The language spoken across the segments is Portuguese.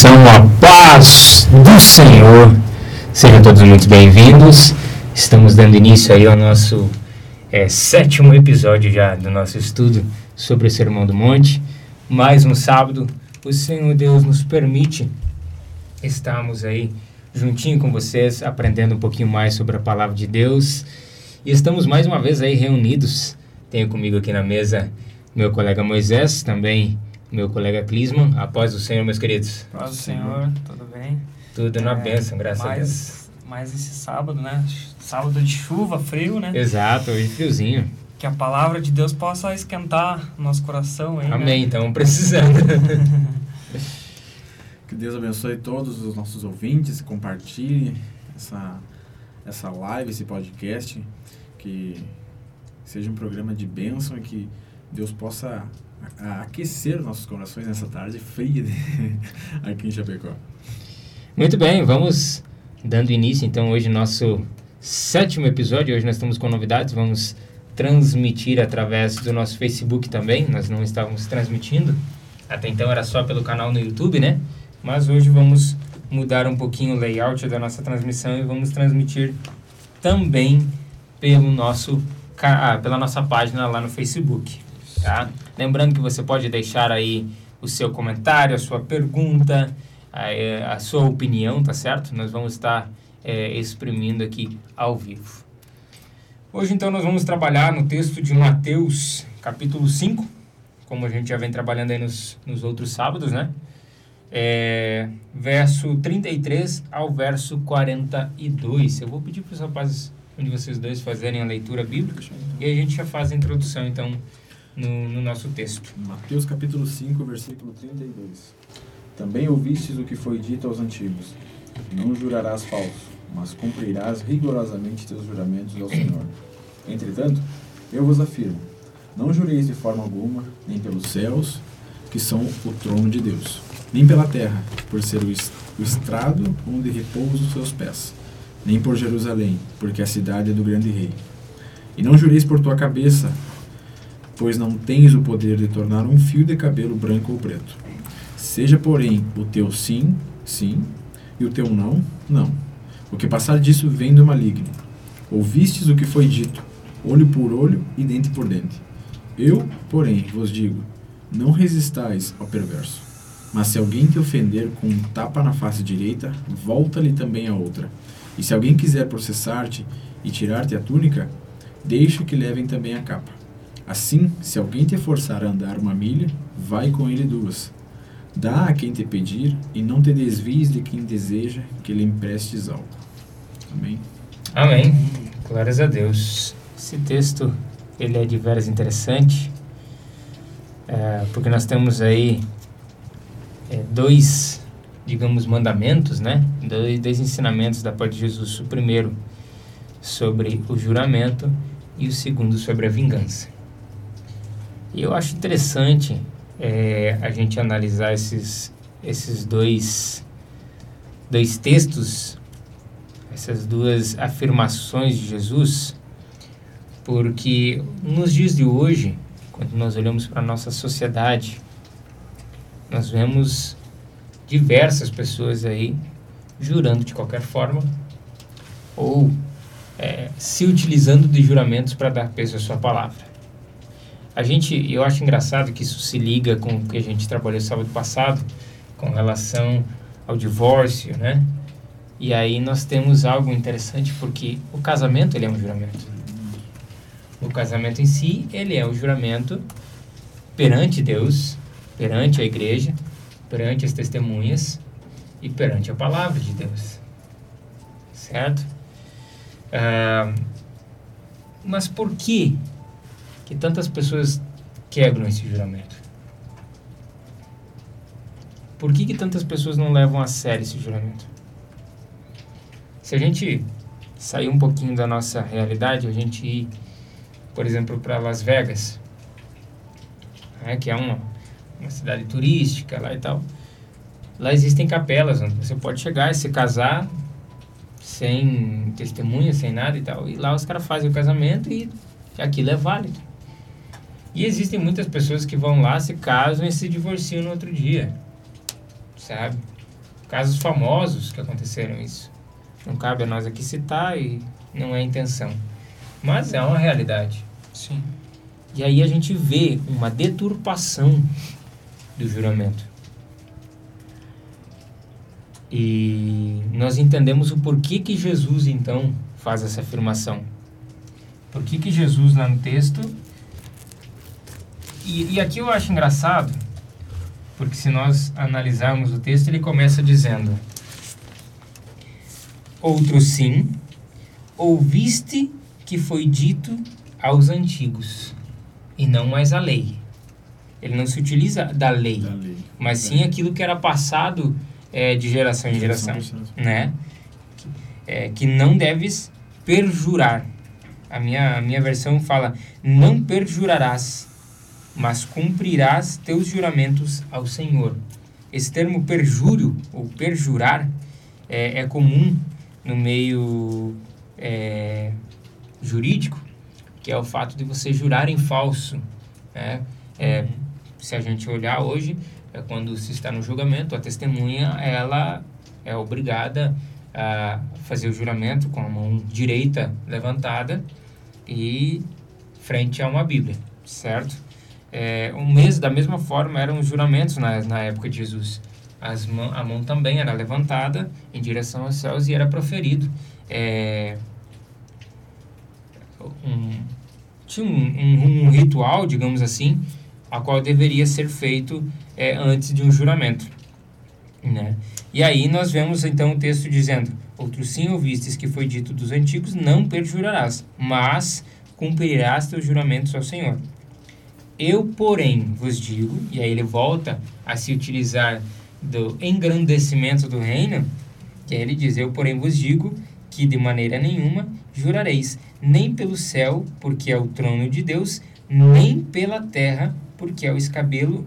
coração, a paz do Senhor. Sejam todos muito bem-vindos. Estamos dando início aí ao nosso é, sétimo episódio já do nosso estudo sobre o Sermão do Monte. Mais um sábado, o Senhor Deus nos permite estarmos aí juntinho com vocês, aprendendo um pouquinho mais sobre a palavra de Deus. E estamos mais uma vez aí reunidos. Tenho comigo aqui na mesa meu colega Moisés, também meu colega Clisman. Após o Senhor, meus queridos. Após o Senhor, tudo bem? Tudo na é, bênção, graças mais, a Deus. Mais esse sábado, né? Sábado de chuva, frio, né? Exato, hoje friozinho. Que a palavra de Deus possa esquentar nosso coração aí, né? Amém, né? então precisando. que Deus abençoe todos os nossos ouvintes, compartilhe essa, essa live, esse podcast, que seja um programa de bênção e que Deus possa a aquecer nossos corações nessa tarde fria aqui em Chapecó. Muito bem, vamos dando início então hoje nosso sétimo episódio. Hoje nós estamos com novidades, vamos transmitir através do nosso Facebook também. Nós não estávamos transmitindo, até então era só pelo canal no YouTube, né? Mas hoje vamos mudar um pouquinho o layout da nossa transmissão e vamos transmitir também pelo nosso ah, pela nossa página lá no Facebook. Tá? Lembrando que você pode deixar aí o seu comentário, a sua pergunta, a, a sua opinião, tá certo? Nós vamos estar é, exprimindo aqui ao vivo. Hoje, então, nós vamos trabalhar no texto de Mateus, capítulo 5, como a gente já vem trabalhando aí nos, nos outros sábados, né? É, verso 33 ao verso 42. Eu vou pedir para os rapazes, um de vocês dois, fazerem a leitura bíblica e a gente já faz a introdução, então, no, no nosso texto. Mateus capítulo 5, versículo 32. Também ouvistes o que foi dito aos antigos: Não jurarás falso, mas cumprirás rigorosamente teus juramentos ao Senhor. Entretanto, eu vos afirmo: não jureis de forma alguma, nem pelos céus, que são o trono de Deus, nem pela terra, por ser o estrado onde repousam os seus pés, nem por Jerusalém, porque a cidade é do grande rei. E não jureis por tua cabeça, pois não tens o poder de tornar um fio de cabelo branco ou preto. Seja, porém, o teu sim, sim, e o teu não, não. O que passar disso vem do maligno. Ouvistes o que foi dito, olho por olho e dente por dente. Eu, porém, vos digo: não resistais ao perverso. Mas se alguém te ofender com um tapa na face direita, volta-lhe também a outra. E se alguém quiser processar-te e tirar-te a túnica, deixa que levem também a capa. Assim, se alguém te forçar a andar uma milha, vai com ele duas. Dá a quem te pedir e não te desvies de quem deseja que lhe emprestes algo. Amém? Amém. Glórias a Deus. Esse texto, ele é de veras interessante, é, porque nós temos aí é, dois, digamos, mandamentos, né? Dois, dois ensinamentos da parte de Jesus. O primeiro sobre o juramento e o segundo sobre a vingança. E eu acho interessante é, a gente analisar esses, esses dois, dois textos, essas duas afirmações de Jesus, porque nos dias de hoje, quando nós olhamos para a nossa sociedade, nós vemos diversas pessoas aí jurando de qualquer forma ou é, se utilizando de juramentos para dar peso à sua palavra. A gente, eu acho engraçado que isso se liga com o que a gente trabalhou sábado passado, com relação ao divórcio, né? E aí nós temos algo interessante porque o casamento ele é um juramento. O casamento em si, ele é um juramento perante Deus, perante a igreja, perante as testemunhas e perante a palavra de Deus. Certo? Ah, mas por que que tantas pessoas quebram esse juramento? Por que, que tantas pessoas não levam a sério esse juramento? Se a gente sair um pouquinho da nossa realidade, a gente ir, por exemplo, para Las Vegas, né, que é uma, uma cidade turística lá e tal, lá existem capelas onde você pode chegar e se casar sem testemunha, sem nada e tal. E lá os caras fazem o casamento e aquilo é válido. E existem muitas pessoas que vão lá, se casam e se divorciam no outro dia, sabe? casos famosos que aconteceram isso. Não cabe a nós aqui citar e não é intenção. Mas é uma realidade. Sim. E aí a gente vê uma deturpação do juramento. E nós entendemos o porquê que Jesus então faz essa afirmação. Por que, que Jesus lá no texto. E, e aqui eu acho engraçado, porque se nós analisarmos o texto, ele começa dizendo: Outro sim, ouviste que foi dito aos antigos, e não mais a lei. Ele não se utiliza da lei, Da lei. mas sim aquilo que era passado é, de geração em geração, né? É, que não deves perjurar. A minha, a minha versão fala: não perjurarás, mas cumprirás teus juramentos ao Senhor. Esse termo perjúrio ou perjurar é, é comum no meio é, jurídico, que é o fato de você jurar em falso. Né? É, se a gente olhar hoje, é quando se está no julgamento, a testemunha ela é obrigada a fazer o juramento com a mão direita levantada e frente a uma Bíblia, certo? É, o mês da mesma forma eram os juramentos na, na época de Jesus. As mão, a mão também era levantada em direção aos céus e era proferido. É, um, tinha um, um, um ritual, digamos assim, a qual deveria ser feito é, antes de um juramento. Né? E aí nós vemos então o texto dizendo: Outro sim ouvistes que foi dito dos antigos, não perjurarás, mas cumprirás teus juramentos ao Senhor. Eu, porém, vos digo, e aí ele volta a se utilizar do engrandecimento do reino, que aí ele diz: Eu, porém, vos digo que de maneira nenhuma jurareis, nem pelo céu, porque é o trono de Deus, nem pela terra, porque é o escabelo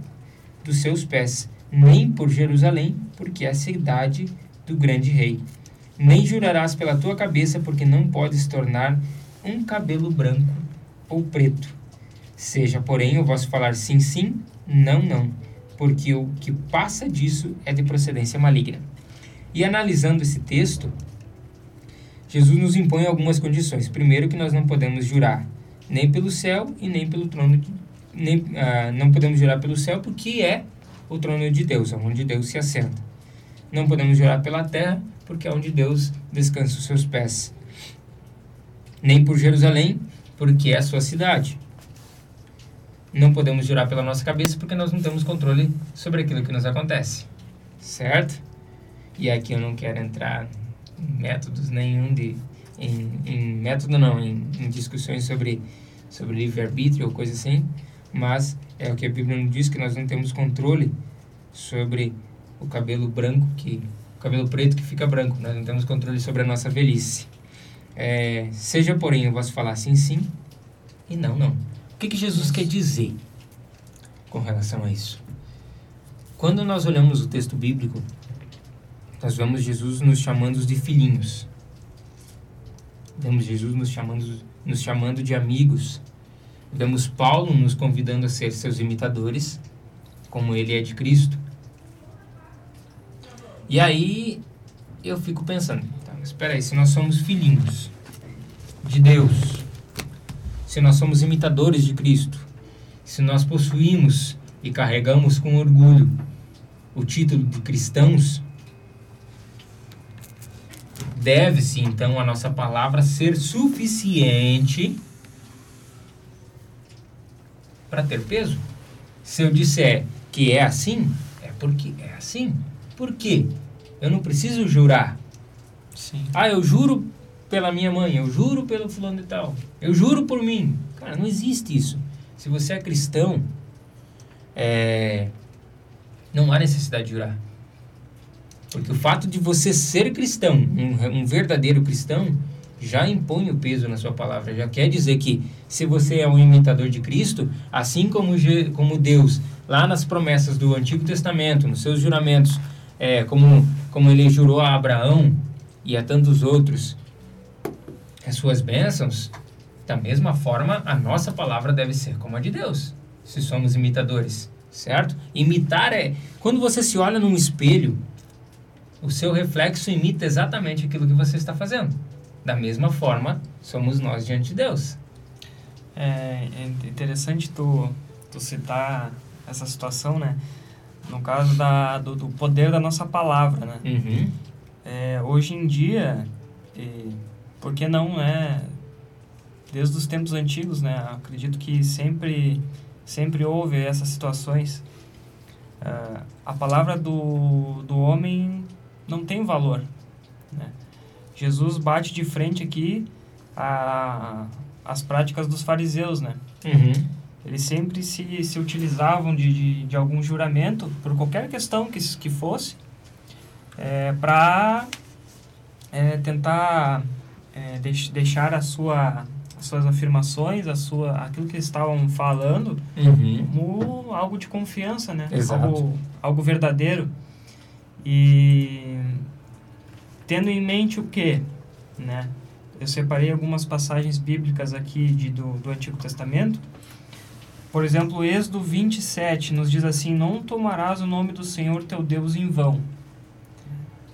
dos seus pés, nem por Jerusalém, porque é a cidade do grande rei. Nem jurarás pela tua cabeça, porque não podes tornar um cabelo branco ou preto. Seja, porém, o vosso falar sim, sim, não, não, porque o que passa disso é de procedência maligna. E analisando esse texto, Jesus nos impõe algumas condições. Primeiro, que nós não podemos jurar nem pelo céu e nem pelo trono de, nem ah, não podemos jurar pelo céu porque é o trono de Deus, é onde Deus se assenta. Não podemos jurar pela terra porque é onde Deus descansa os seus pés. Nem por Jerusalém, porque é a sua cidade. Não podemos jurar pela nossa cabeça porque nós não temos controle sobre aquilo que nos acontece. Certo? E aqui eu não quero entrar em métodos nenhum de em, em método não, em, em discussões sobre sobre livre-arbítrio ou coisa assim, mas é o que a Bíblia nos diz que nós não temos controle sobre o cabelo branco que o cabelo preto que fica branco, nós não temos controle sobre a nossa velhice. É, seja porém eu posso falar sim, sim e não, não. O que, que Jesus quer dizer com relação a isso? Quando nós olhamos o texto bíblico, nós vemos Jesus nos chamando de filhinhos. Vemos Jesus nos chamando, nos chamando de amigos. Vemos Paulo nos convidando a ser seus imitadores, como ele é de Cristo. E aí eu fico pensando, tá, espera aí, se nós somos filhinhos de Deus, se nós somos imitadores de Cristo, se nós possuímos e carregamos com orgulho o título de cristãos, deve-se então a nossa palavra ser suficiente para ter peso. Se eu disser que é assim, é porque é assim. Por quê? Eu não preciso jurar. Sim. Ah, eu juro pela minha mãe, eu juro pelo fulano e tal. Eu juro por mim. Cara, não existe isso. Se você é cristão, é, não há necessidade de jurar. Porque o fato de você ser cristão, um, um verdadeiro cristão, já impõe o peso na sua palavra. Já quer dizer que se você é um imitador de Cristo, assim como, como Deus, lá nas promessas do Antigo Testamento, nos seus juramentos, é, como, como ele jurou a Abraão e a tantos outros, as suas bênçãos, da mesma forma, a nossa palavra deve ser como a de Deus, se somos imitadores, certo? Imitar é. Quando você se olha num espelho, o seu reflexo imita exatamente aquilo que você está fazendo. Da mesma forma, somos nós diante de Deus. É, é interessante tu, tu citar essa situação, né? No caso da, do, do poder da nossa palavra, né? Uhum. É, hoje em dia, e, por que não, né? Desde os tempos antigos, né? Acredito que sempre, sempre houve essas situações. Uh, a palavra do, do homem não tem valor. Né? Jesus bate de frente aqui a, as práticas dos fariseus, né? Uhum. Eles sempre se, se utilizavam de, de, de algum juramento, por qualquer questão que, que fosse, é, para é, tentar é, deix, deixar a sua, as suas afirmações, a sua, aquilo que eles estavam falando, Uhum. como algo de confiança, né? Exato. Algo, algo verdadeiro. E tendo em mente o que, né? Eu separei algumas passagens bíblicas aqui de, do, do Antigo Testamento. Por exemplo, Êxodo 27 nos diz assim: Não tomarás o nome do Senhor teu Deus em vão.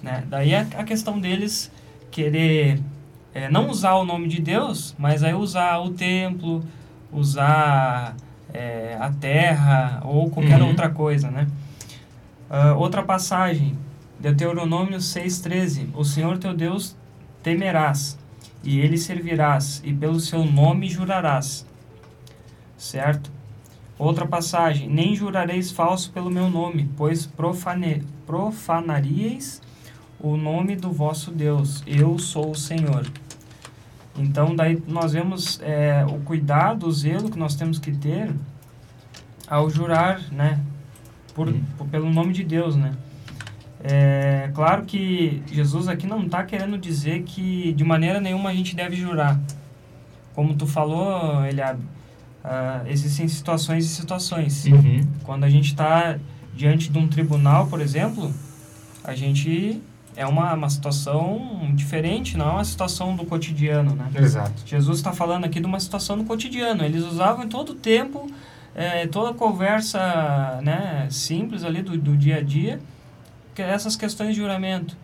Né? Daí a, a questão deles querer é, não usar o nome de Deus, mas aí usar o templo, usar é, a terra ou qualquer Uhum. outra coisa, né? Ah, outra passagem, Deuteronômio 6,13: O Senhor teu Deus temerás, e ele servirás, e pelo seu nome jurarás. Certo? Outra passagem: Nem jurareis falso pelo meu nome, pois profane, profanaríeis o nome do vosso Deus. Eu sou o Senhor. Então, daí nós vemos é, o cuidado, o zelo que nós temos que ter ao jurar, né? Por, por- pelo nome de Deus, né? É claro que Jesus aqui não está querendo dizer que de maneira nenhuma a gente deve jurar. Como tu falou, Eliabe, ah, existem situações e situações. Uhum. Quando a gente está diante de um tribunal, por exemplo, a gente é uma, uma situação diferente, não é uma situação do cotidiano, né? Exato. Jesus está falando aqui de uma situação do cotidiano. Eles usavam em todo o tempo, eh, toda a conversa né, simples ali do, do dia a dia, que é essas questões de juramento,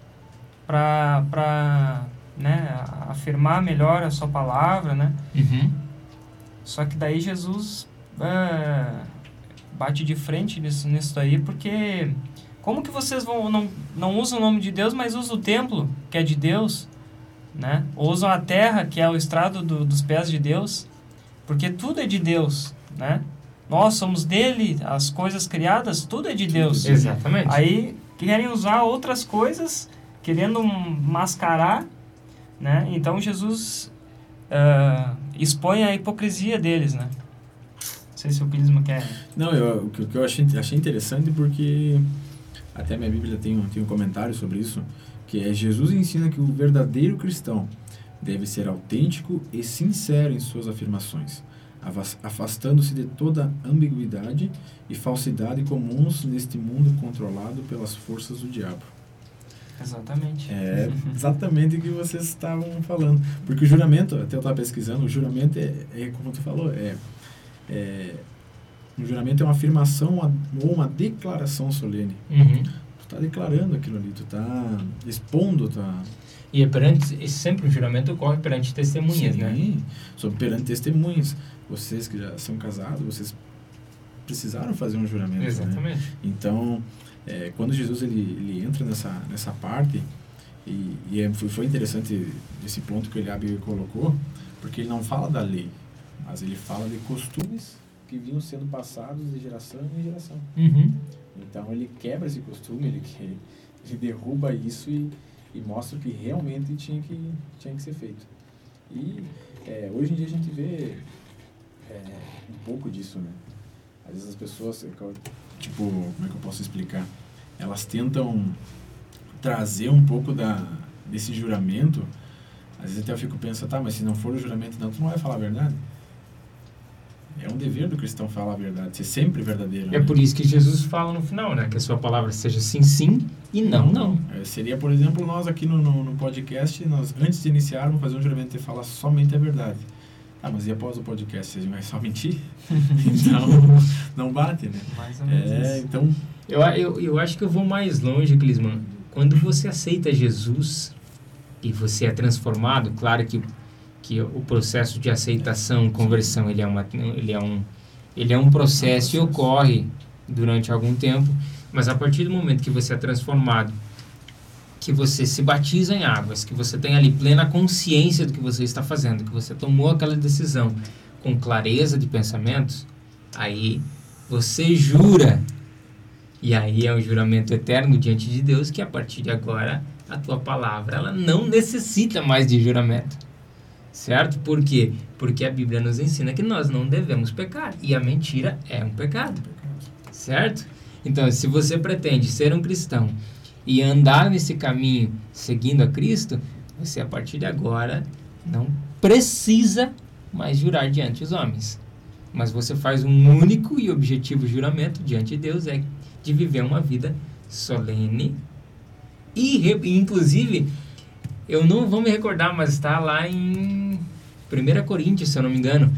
para né, afirmar melhor a sua palavra, né? Uhum. Só que daí Jesus é, bate de frente nisso, nisso daí, porque como que vocês vão não, não usam o nome de Deus, mas usam o templo, que é de Deus, né? Ou usam a terra, que é o estrado do, dos pés de Deus, porque tudo é de Deus, né? Nós somos dele, as coisas criadas, tudo é de Deus. Exatamente. Aí querem usar outras coisas, querendo mascarar, né? Então Jesus ah, expõe a hipocrisia deles, né? Não sei se o Pilisma quer... Não, eu, o que o que eu achei, achei interessante porque até minha Bíblia tem um, tem um comentário sobre isso, que é Jesus ensina que o verdadeiro cristão deve ser autêntico e sincero em suas afirmações, afastando-se de toda ambiguidade e falsidade comuns neste mundo controlado pelas forças do diabo. Exatamente. É exatamente o que vocês estavam falando. Porque o juramento, até eu estava pesquisando, o juramento é, é como tu falou, é, é um juramento é uma afirmação ou uma declaração solene. Uhum. Tu está declarando aquilo ali, tu está expondo, tá E é perante, e sempre o juramento ocorre perante testemunhas, né? Sim, perante testemunhas. Vocês que já são casados, vocês precisaram fazer um juramento, né? Exatamente. Então, é, quando Jesus ele, ele entra nessa, nessa parte, e, e é, foi, foi interessante esse ponto que o Eliabe colocou, porque ele não fala da lei, mas ele fala de costumes que vinham sendo passados de geração em geração. Uhum. Então, ele quebra esse costume, ele, ele derruba isso e, e mostra o que realmente tinha que, tinha que ser feito. E é, hoje em dia a gente vê é, um pouco disso, né? Às vezes as pessoas, tipo, como é que eu posso explicar? Elas tentam trazer um pouco da, desse juramento. Às vezes até eu fico pensando, tá, mas se não for o juramento, não, tu não vai falar a verdade? É um dever do cristão falar a verdade, ser sempre verdadeiro. É né? por isso que Jesus fala no final, né? Que a sua palavra seja sim, sim e não, não. É, seria, por exemplo, nós aqui no, no, no podcast, nós antes de iniciarmos, fazer um juramento e falar somente a verdade. Ah, mas e após o podcast, vocês vão só mentir? então, não bate, né? Mais ou menos É, isso. então, Eu, eu, eu acho que eu vou mais longe, Clisman, quando você aceita Jesus e você é transformado, claro que, que o processo de aceitação, conversão, ele é, uma, ele é, um, ele é um processo e ocorre durante algum tempo, mas a partir do momento que você é transformado, que você se batiza em águas, que você tem ali plena consciência do que você está fazendo, que você tomou aquela decisão com clareza de pensamentos, aí você jura. E aí é um juramento eterno diante de Deus que a partir de agora a tua palavra ela não necessita mais de juramento. Certo? Por quê? Porque a Bíblia nos ensina que nós não devemos pecar e a mentira é um pecado. Certo? Então, se você pretende ser um cristão e andar nesse caminho seguindo a Cristo, você a partir de agora não precisa mais jurar diante dos homens. Mas você faz um único e objetivo juramento diante de Deus é de viver uma vida solene e inclusive eu não vou me recordar, mas está lá em 1 Coríntios, se eu não me engano,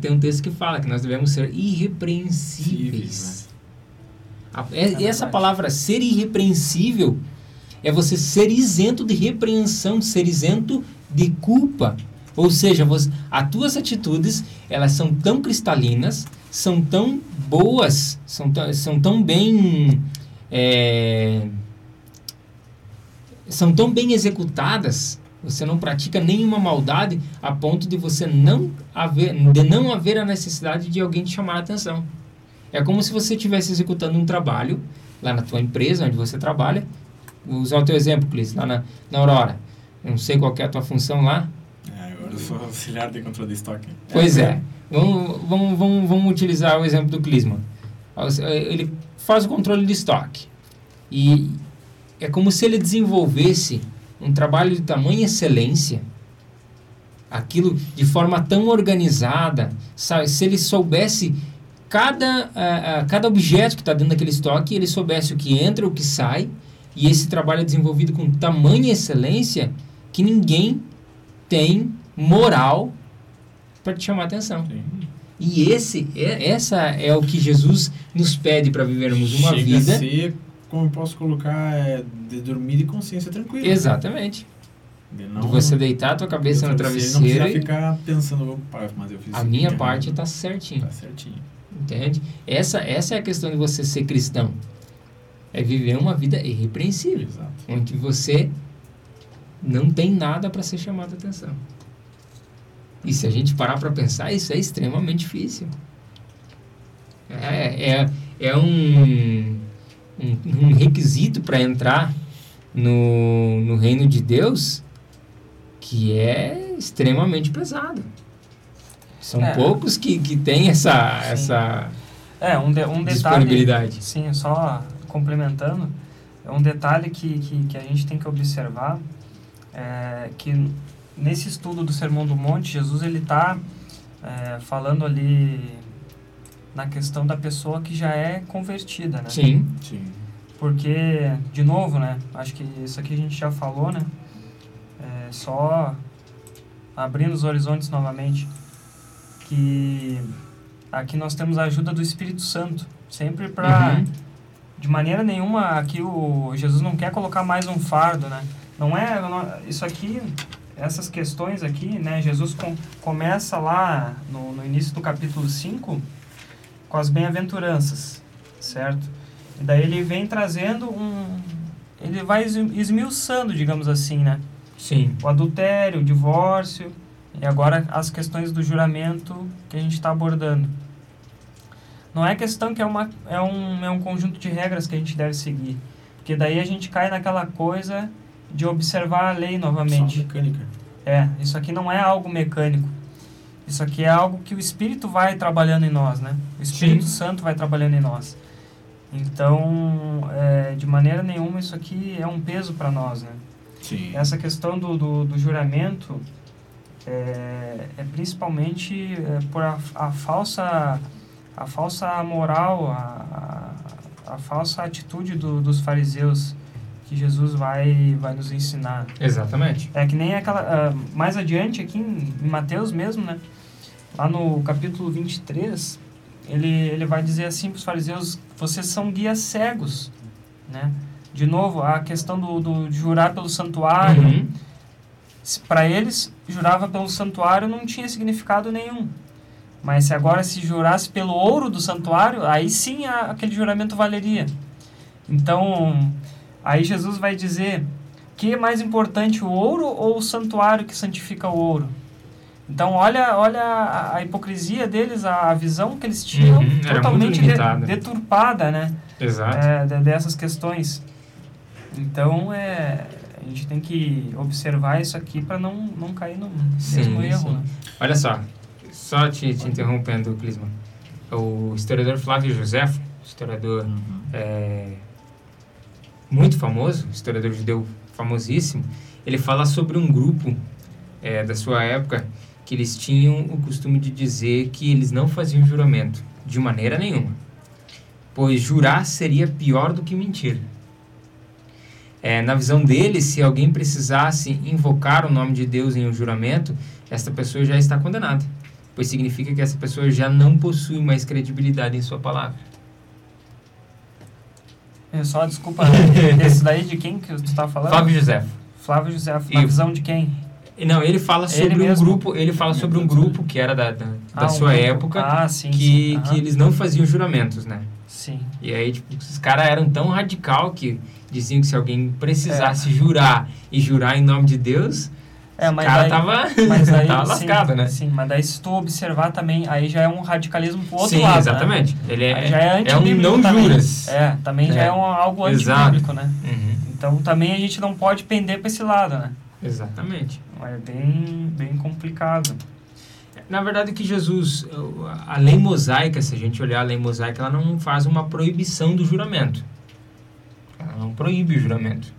tem um texto que fala que nós devemos ser irrepreensíveis. É, essa palavra ser irrepreensível é você ser isento de repreensão, ser isento de culpa. Ou seja, você, as tuas atitudes, elas são tão cristalinas, são tão boas, são, são tão bem... É, são tão bem executadas, você não pratica nenhuma maldade a ponto de você não haver, de não haver a necessidade de alguém te chamar a atenção. É como se você estivesse executando um trabalho lá na tua empresa, onde você trabalha. Vou usar o teu exemplo, Clis, lá na, na Aurora. Eu não sei qual é a tua função lá. É, agora eu sou auxiliar de controle de estoque. Pois é. Vamos, vamos, vamos, vamos utilizar o exemplo do Clisman. Ele faz o controle de estoque. E é como se ele desenvolvesse um trabalho de tamanha excelência, aquilo de forma tão organizada, sabe? se ele soubesse cada, uh, cada objeto que está dentro daquele estoque, ele soubesse o que entra, o que sai, e esse trabalho é desenvolvido com tamanha excelência que ninguém tem moral para te chamar a atenção. Sim. E esse, é, essa é o que Jesus nos pede para vivermos uma Chega vida. A ser, como eu posso colocar, é, de dormir de consciência tranquila. Exatamente. De, não, você deitar a tua cabeça no travesseiro. Não precisa ficar pensando, mas eu fiz A minha parte está certinho. Está certinho. Entende? Essa, essa é a questão de você ser cristão. É viver uma vida irrepreensível. Exato. Onde você não tem nada para ser chamado a atenção. E se a gente parar para pensar, isso é extremamente difícil. É, é, é um, um, um requisito para entrar no, no reino de Deus que é extremamente pesado. São é. poucos que, que têm essa, essa é, um, de, um disponibilidade. sim, só complementando, é um detalhe que, que, que a gente tem que observar é que nesse estudo do Sermão do Monte, Jesus ele está é, falando ali na questão da pessoa que já é convertida, né? Sim. Sim. Porque, de novo, né? Acho que isso aqui a gente já falou, né? É, só abrindo os horizontes novamente que aqui nós temos a ajuda do Espírito Santo, sempre para uhum. de maneira nenhuma aqui o Jesus não quer colocar mais um fardo, né? Não é isso aqui, essas questões aqui, né? Jesus com, começa lá no, no início do capítulo 5 com as bem-aventuranças, certo? E daí ele vem trazendo um ele vai esmiuçando, digamos assim, né? Sim. O adultério, o divórcio, e agora as questões do juramento que a gente está abordando. Não é questão que é, uma, é, um, é um conjunto de regras que a gente deve seguir. Porque daí a gente cai naquela coisa de observar a lei novamente. Só mecânica. É, isso aqui não é algo mecânico. Isso aqui é algo que o Espírito vai trabalhando em nós, né? O Espírito Sim. Santo vai trabalhando em nós. Então, é, de maneira nenhuma, isso aqui é um peso para nós, né? Sim. Essa questão do, do, do juramento é, é principalmente é, por a, a, falsa a falsa moral, a, a, a falsa atitude do, dos fariseus que Jesus vai vai nos ensinar. Exatamente. É que nem aquela uh, mais adiante aqui em, em Mateus mesmo, né? Lá no capítulo 23, ele ele vai dizer assim para os fariseus: vocês são guias cegos, né? De novo, a questão do, do de jurar pelo santuário. Uhum. Para eles, jurava pelo santuário não tinha significado nenhum. Mas se agora se jurasse pelo ouro do santuário, aí sim a, aquele juramento valeria. Então, aí Jesus vai dizer que é mais importante, o ouro ou o santuário que santifica o ouro? Então, olha, olha a, a hipocrisia deles, a, a, visão que eles tinham Uhum, totalmente de- deturpada, né? Exato. é, de- dessas questões. Então, é, a gente tem que observar isso aqui para não, não cair no Sim, mesmo erro. sim. Né? Olha só, só te, te interrompendo, Clisman. O historiador Flávio Josefo, historiador é, muito famoso, historiador judeu famosíssimo, ele fala sobre um grupo é, da sua época que eles tinham o costume de dizer que eles não faziam juramento, de maneira nenhuma. Pois jurar seria pior do que mentir. É, na visão deles, se alguém precisasse invocar o nome de Deus em um juramento, essa pessoa já está condenada, pois significa que essa pessoa já não possui mais credibilidade em sua palavra. É Só desculpa, esse daí de quem que tu estava falando? Flávio José. Flávio José, na E- visão de quem? Não, ele fala Ele sobre um mesmo? grupo, ele fala sobre um grupo que era da, da, da Ah, um sua grupo. época, Ah, sim, que, sim. que eles não faziam juramentos, né? Sim. E aí, tipo, esses caras eram tão radical que diziam que se alguém É. precisasse jurar e jurar em nome de Deus, É, o mas cara daí, tava, mas tava sim, lascado, né? Sim, mas daí se tu observar também, aí já é um radicalismo pro outro Sim, lado, né? exatamente. Ele é, já é é um não também. juras. É, também já É. é um, algo antibíblico, né? Uhum, Então também a gente não pode pender para esse lado, né? exatamente. É bem, bem complicado. Na verdade, que Jesus, a lei mosaica, se a gente olhar a lei mosaica, ela não faz uma proibição do juramento. Ela não proíbe o juramento.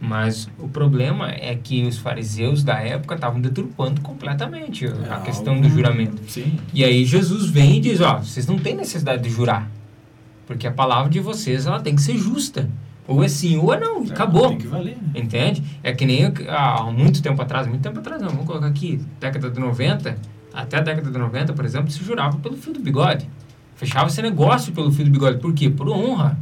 Mas o problema é que os fariseus da época estavam deturpando completamente a É questão do juramento. Sim. E aí Jesus vem e diz, ó, vocês não têm necessidade de jurar. Porque a palavra de vocês, ela tem que ser justa. Ou é sim ou é não. Acabou. Tem que valer, né? Entende? É que nem há muito tempo atrás, muito tempo atrás não, vamos colocar aqui, década de 90, até a década de 90, por exemplo, se jurava pelo fio do bigode. Fechava esse negócio pelo fio do bigode. Por quê? Por honra.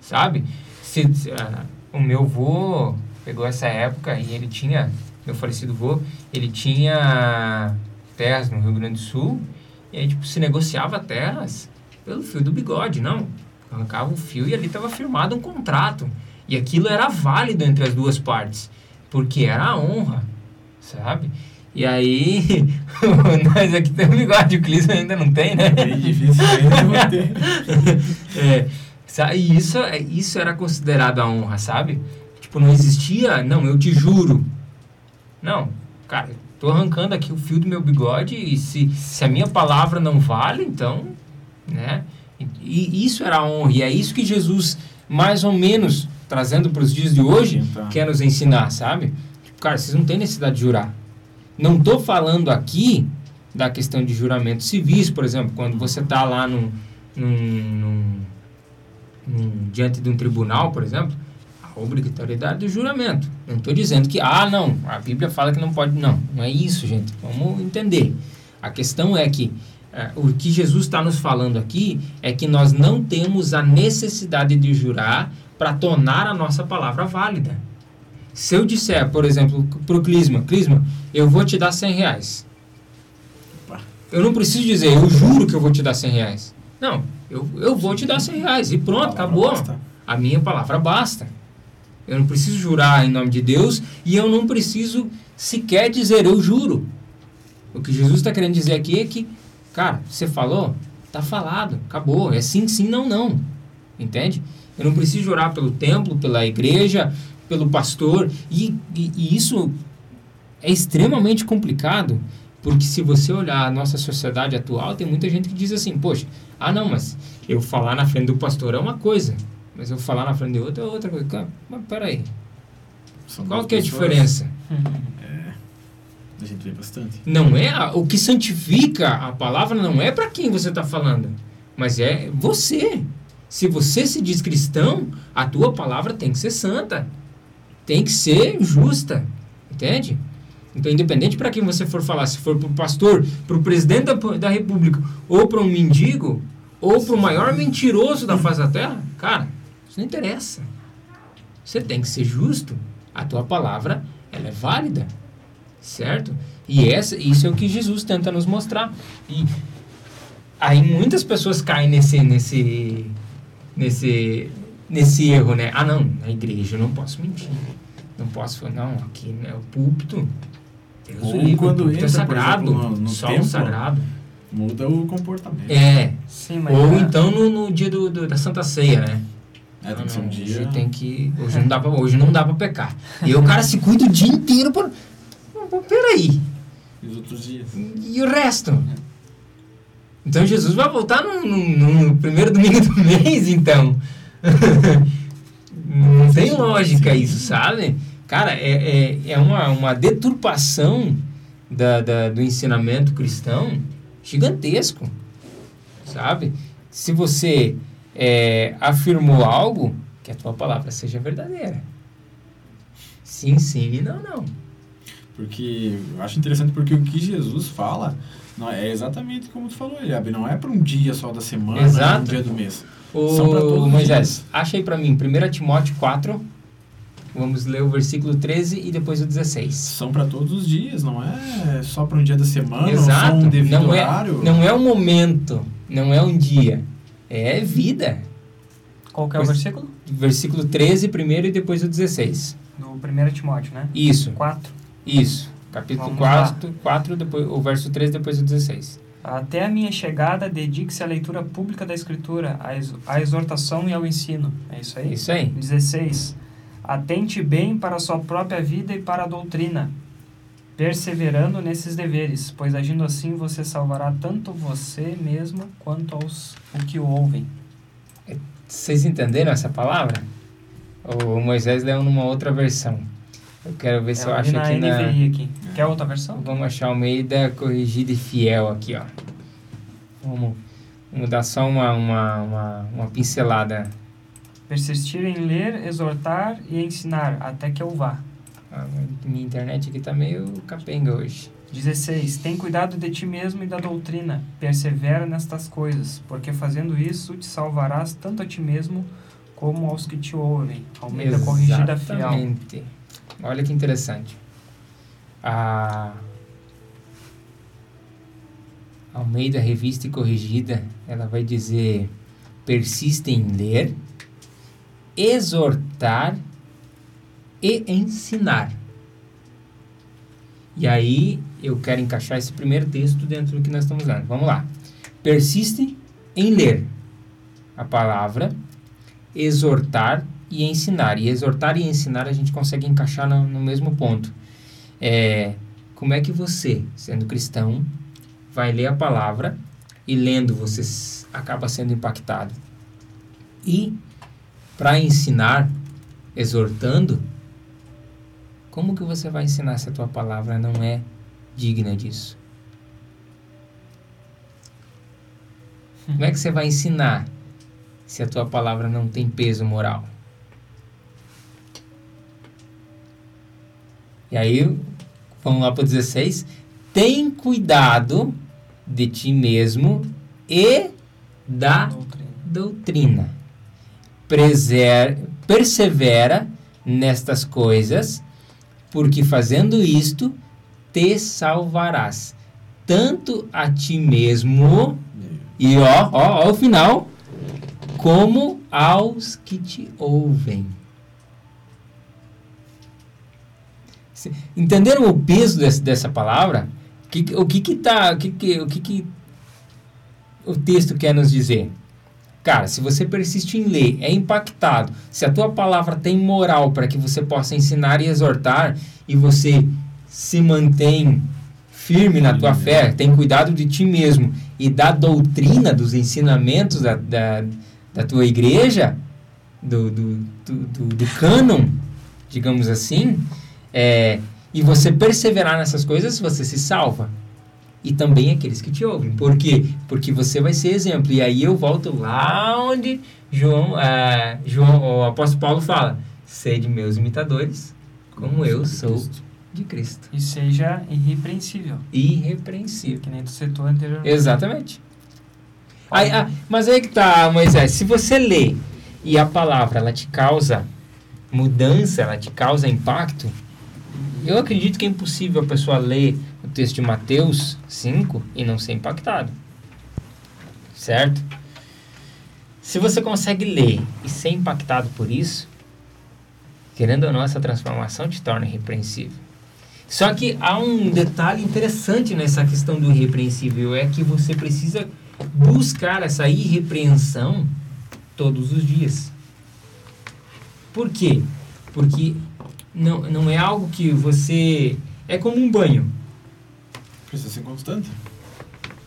Sabe? Se, ah, o meu vô pegou essa época e ele tinha, meu falecido vô, ele tinha terras no Rio Grande do Sul, e aí tipo, se negociava terras pelo fio do bigode, não. Arrancava o fio e ali estava firmado um contrato. E aquilo era válido entre as duas partes, porque era a honra, sabe? E aí, nós aqui temos bigode, o Clis ainda não tem, né? Bem difícil ainda. É, e isso, é- isso era considerado a honra, sabe? Tipo, não existia, não, eu te juro. Não, cara, tô arrancando aqui o fio do meu bigode e se, se a minha palavra não vale, então, né? E, isso era a honra, e é isso que Jesus, mais ou menos, trazendo para os dias de hoje, Orientar. quer nos ensinar, sabe? Tipo, cara, vocês não têm necessidade de jurar. Não tô falando aqui da questão de juramentos civis, por exemplo, quando você tá lá num, num, num- diante de um tribunal, por exemplo, a obrigatoriedade do juramento. Não estou dizendo que, ah, não, a Bíblia fala que não pode. Não, não é isso, gente. Vamos entender. A questão é que o que Jesus está nos falando aqui é que nós não temos a necessidade de jurar para tornar a nossa palavra válida. Se eu disser, por exemplo, para o Clisma, Clisma, eu vou te dar 100 reais. Eu não preciso dizer, eu juro que eu vou te dar 100 reais. Não, eu, eu vou te dar 100 reais e pronto, acabou. basta. A minha palavra basta. Eu não preciso jurar em nome de Deus e eu não preciso sequer dizer eu juro. O que Jesus está querendo dizer aqui é que, cara, você falou, tá falado, acabou. É sim, sim, não, não. Entende? Eu não preciso jurar pelo templo, pela igreja, pelo pastor. E, e, e isso é extremamente complicado, porque se você olhar a nossa sociedade atual, tem muita gente que diz assim, poxa, ah não, mas eu falar na frente do pastor é uma coisa, mas eu falar na frente de outro é outra coisa. Cara, Mas peraí, São qual que é a pessoas. diferença? A gente vê bastante. Não é a- o que santifica a palavra não é para quem você está falando, mas é você. Se você se diz cristão, a tua palavra tem que ser santa, tem que ser justa, entende? Então, independente para quem você for falar, se for para o pastor, para o presidente da, da república, ou para um mendigo, ou para o maior mentiroso da face da terra, cara, isso não interessa. você tem que ser justo. A tua palavra, ela é válida, certo? E essa, isso é o que Jesus tenta nos mostrar. E aí muitas pessoas caem nesse, nesse, nesse, nesse erro, né? Ah, não, na igreja eu não posso mentir. Não posso falar, não, aqui é o púlpito. Deus Ou livre, quando o púlpito é entra, por sagrado, exemplo, no- no solo templo, sagrado. Muda o comportamento. É, Sim, mas ou é- então no, no dia do, do- da Santa Ceia, né? É, tem que ser um dia. Hoje tem que. Hoje não dá pra, hoje não dá pra pecar. E o cara se cuida o dia inteiro por. Pô, Peraí. E os outros dias. E o resto? Então Jesus vai voltar no, no- no primeiro domingo do mês, então. Não tem lógica isso, sabe? Cara, é, é, é uma, uma deturpação da, da- do ensinamento cristão gigantesco, sabe? Se você é, afirmou algo, que a tua palavra seja verdadeira. Sim, sim e não, não. Porque eu acho interessante porque o que Jesus fala não, é exatamente como tu falou, Eliabe. Não é para um dia só da semana, Exato. um dia do mês. São pra todos Moisés, dias. acha aí pra mim, 1 Timóteo 4, vamos ler o versículo 13 e depois o 16. São para todos os dias, não é só para um dia da semana, Exato, ou só um devido não é, horário. não é um momento, não é um dia, é vida. Qual que é o versículo? Versículo 13 primeiro e depois o 16. No 1 Timóteo, né? Isso, 4. Isso. Capítulo Vamos lá. 4, 4 depois, o verso 13 depois o 16. Até a minha chegada, dedique-se à leitura pública da Escritura, à exortação e ao ensino. É isso aí? Isso aí. 16. Atente bem para a sua própria vida e para a doutrina, perseverando nesses deveres, pois agindo assim você salvará tanto você mesmo quanto aos o que o ouvem. Vocês entenderam essa palavra? O Moisés leu numa outra versão. Eu quero ver se eu É, acho na aqui na... NVI aqui. Quer outra versão? Vamos achar o meio da corrigida e fiel aqui, ó. Vamos, vamos dar só uma, uma, uma, uma pincelada. Persistir em ler, exortar e ensinar, até que eu vá. Ah, minha internet aqui tá meio capenga hoje. 16. Tem cuidado de ti mesmo e da doutrina. Persevera nestas coisas, porque fazendo isso te salvarás tanto a ti mesmo como aos que te ouvem. Almeida corrigida fiel. Olha que interessante. A Almeida Revista e Corrigida, ela vai dizer: persiste em ler, exortar e ensinar. E aí eu quero encaixar esse primeiro texto dentro do que nós estamos lendo. Vamos lá. Persiste em ler a palavra, exortar e ensinar. E exortar e ensinar a gente consegue encaixar no, no mesmo ponto. É, como é que você, sendo cristão, vai ler a palavra e lendo você acaba sendo impactado? E para ensinar, exortando, como que você vai ensinar se a tua palavra não é digna disso? Como é que você vai ensinar se a tua palavra não tem peso moral? E aí, vamos lá para o 16. Tem cuidado de ti mesmo e da Doutrina. doutrina. Preser, persevera nestas coisas, porque fazendo isto te salvarás, tanto a ti mesmo, e ó, ó, ó o final, como aos que te ouvem. Entenderam o peso desse, dessa palavra? Que, o que que tá, o que que, o que que o texto quer nos dizer? Cara, se você persiste em ler, é impactado, se a tua palavra tem moral para que você possa ensinar e exortar, e você se mantém firme na tua fé, tem cuidado de ti mesmo e da doutrina, dos ensinamentos da, da, da tua igreja, do, do, do, do, do cânon, digamos assim, é, e você perseverar nessas coisas, você se salva. E também aqueles que te ouvem. Por quê? Porque você vai ser exemplo. E aí eu volto lá onde João, ah, João o apóstolo Paulo fala: sede meus imitadores, como eu sou de Cristo. E seja irrepreensível, Irrepreensível. que nem tu citou anteriormente. Exatamente. Aí, ah, mas aí que tá, Moisés. Se você lê e a palavra ela te causa mudança, ela te causa impacto, eu acredito que é impossível a pessoa ler o texto de Mateus 5 e não ser impactado. Certo? Se você consegue ler e ser impactado por isso, querendo ou não, essa transformação te torna irrepreensível. Só que há um detalhe interessante nessa questão do irrepreensível, é que você precisa buscar essa irrepreensão todos os dias. Por quê? Porque não, não é algo que você. É como um banho. Precisa ser constante.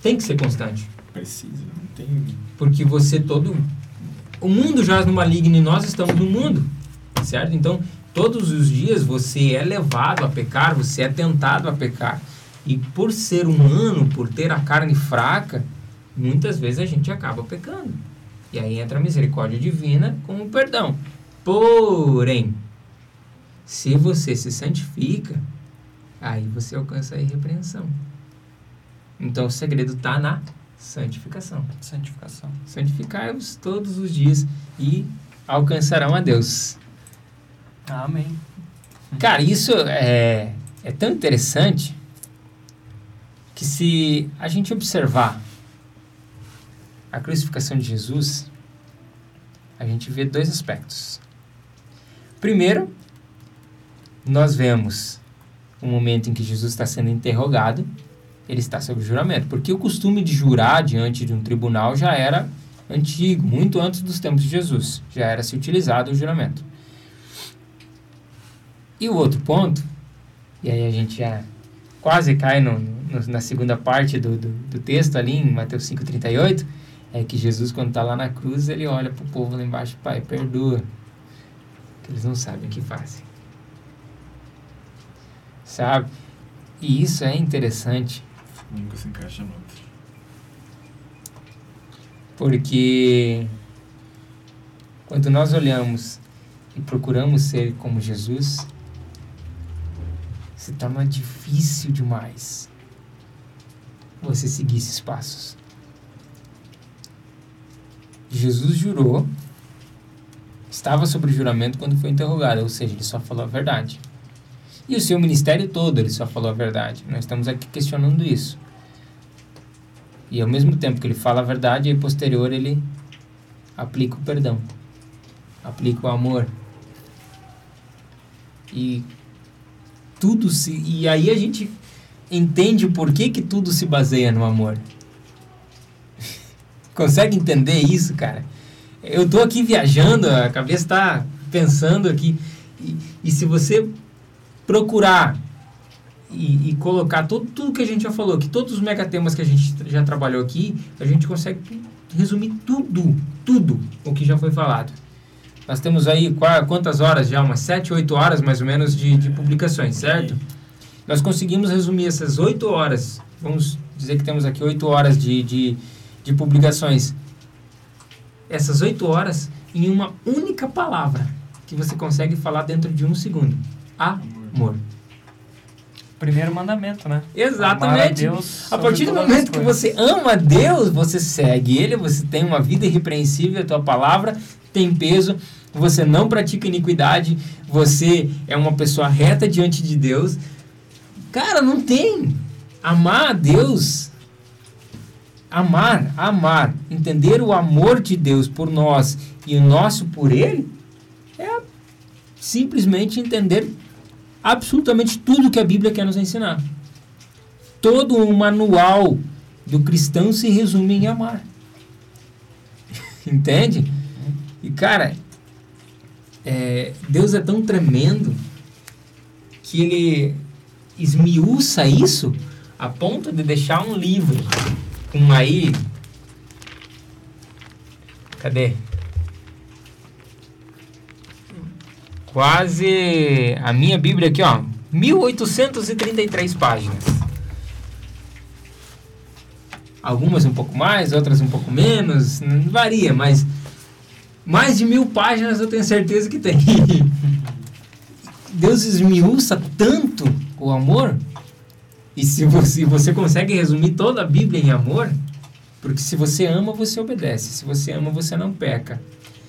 Tem que ser constante. Precisa, não tem. Porque você todo. O mundo jaz no maligno e nós estamos no mundo. Certo? Então, todos os dias você é levado a pecar, você é tentado a pecar. E por ser humano, por ter a carne fraca, muitas vezes a gente acaba pecando. E aí entra a misericórdia divina com o perdão. Porém, se você se santifica, aí você alcança a irrepreensão. Então o segredo está na santificação. Santificação. Santificai-vos todos os dias e alcançarão a Deus. Amém. Cara, isso é, é tão interessante que se a gente observar a crucificação de Jesus, a gente vê dois aspectos. Primeiro, nós vemos o momento em que Jesus está sendo interrogado, ele está sob juramento, porque o costume de jurar diante de um tribunal já era antigo, muito antes dos tempos de Jesus, já era se utilizado o juramento. E o outro ponto, e aí a gente já quase cai no, no, na segunda parte do, do, do, texto ali, em Mateus 5,38, é que Jesus, quando está lá na cruz, ele olha para o povo lá embaixo, Pai, perdoa, que eles não sabem o que fazem. Sabe? E isso é interessante. Nunca se encaixa no outro. Porque quando nós olhamos e procuramos ser como Jesus, se torna difícil demais você seguir esses passos. Jesus jurou, estava sobre juramento quando foi interrogado, ou seja, ele só falou a verdade. E o seu ministério todo, ele só falou a verdade. Nós estamos aqui questionando isso. E ao mesmo tempo que ele fala a verdade, e posterior ele aplica o perdão, aplica o amor. E tudo se. E aí a gente entende o porquê que tudo se baseia no amor. Consegue entender isso, cara? Eu tô aqui viajando, a cabeça está pensando aqui. E, e, se você procurar e, e, colocar tudo, tudo que a gente já falou, que todos os megatemas que a gente já trabalhou aqui, a gente consegue resumir tudo, tudo o que já foi falado. Nós temos aí quantas horas já? Umas 7, 8 horas mais ou menos de, de publicações, certo? Nós conseguimos resumir essas 8 horas, vamos dizer que temos aqui 8 horas de, de, de publicações, essas 8 horas em uma única palavra que você consegue falar dentro de um segundo: amor. Primeiro mandamento, né? Exatamente. A, a partir do momento que você ama Deus, você segue Ele, você tem uma vida irrepreensível, a tua palavra tem peso, você não pratica iniquidade, você é uma pessoa reta diante de Deus. Cara, não tem. Amar a Deus, amar, amar, entender o amor de Deus por nós e o nosso por Ele, é simplesmente entender absolutamente tudo que a Bíblia quer nos ensinar. Todo o manual do cristão se resume em amar. Entende? E, cara, é, Deus é tão tremendo que ele esmiuça isso a ponto de deixar um livro com aí. Cadê? Quase a minha Bíblia aqui, ó. 1833 páginas. Algumas um pouco mais, outras um pouco menos, varia, mas mais de mil páginas eu tenho certeza que tem. Deus esmiuça tanto o amor. E se você, você consegue resumir toda a Bíblia em amor, porque se você ama, você obedece. Se você ama, você não peca.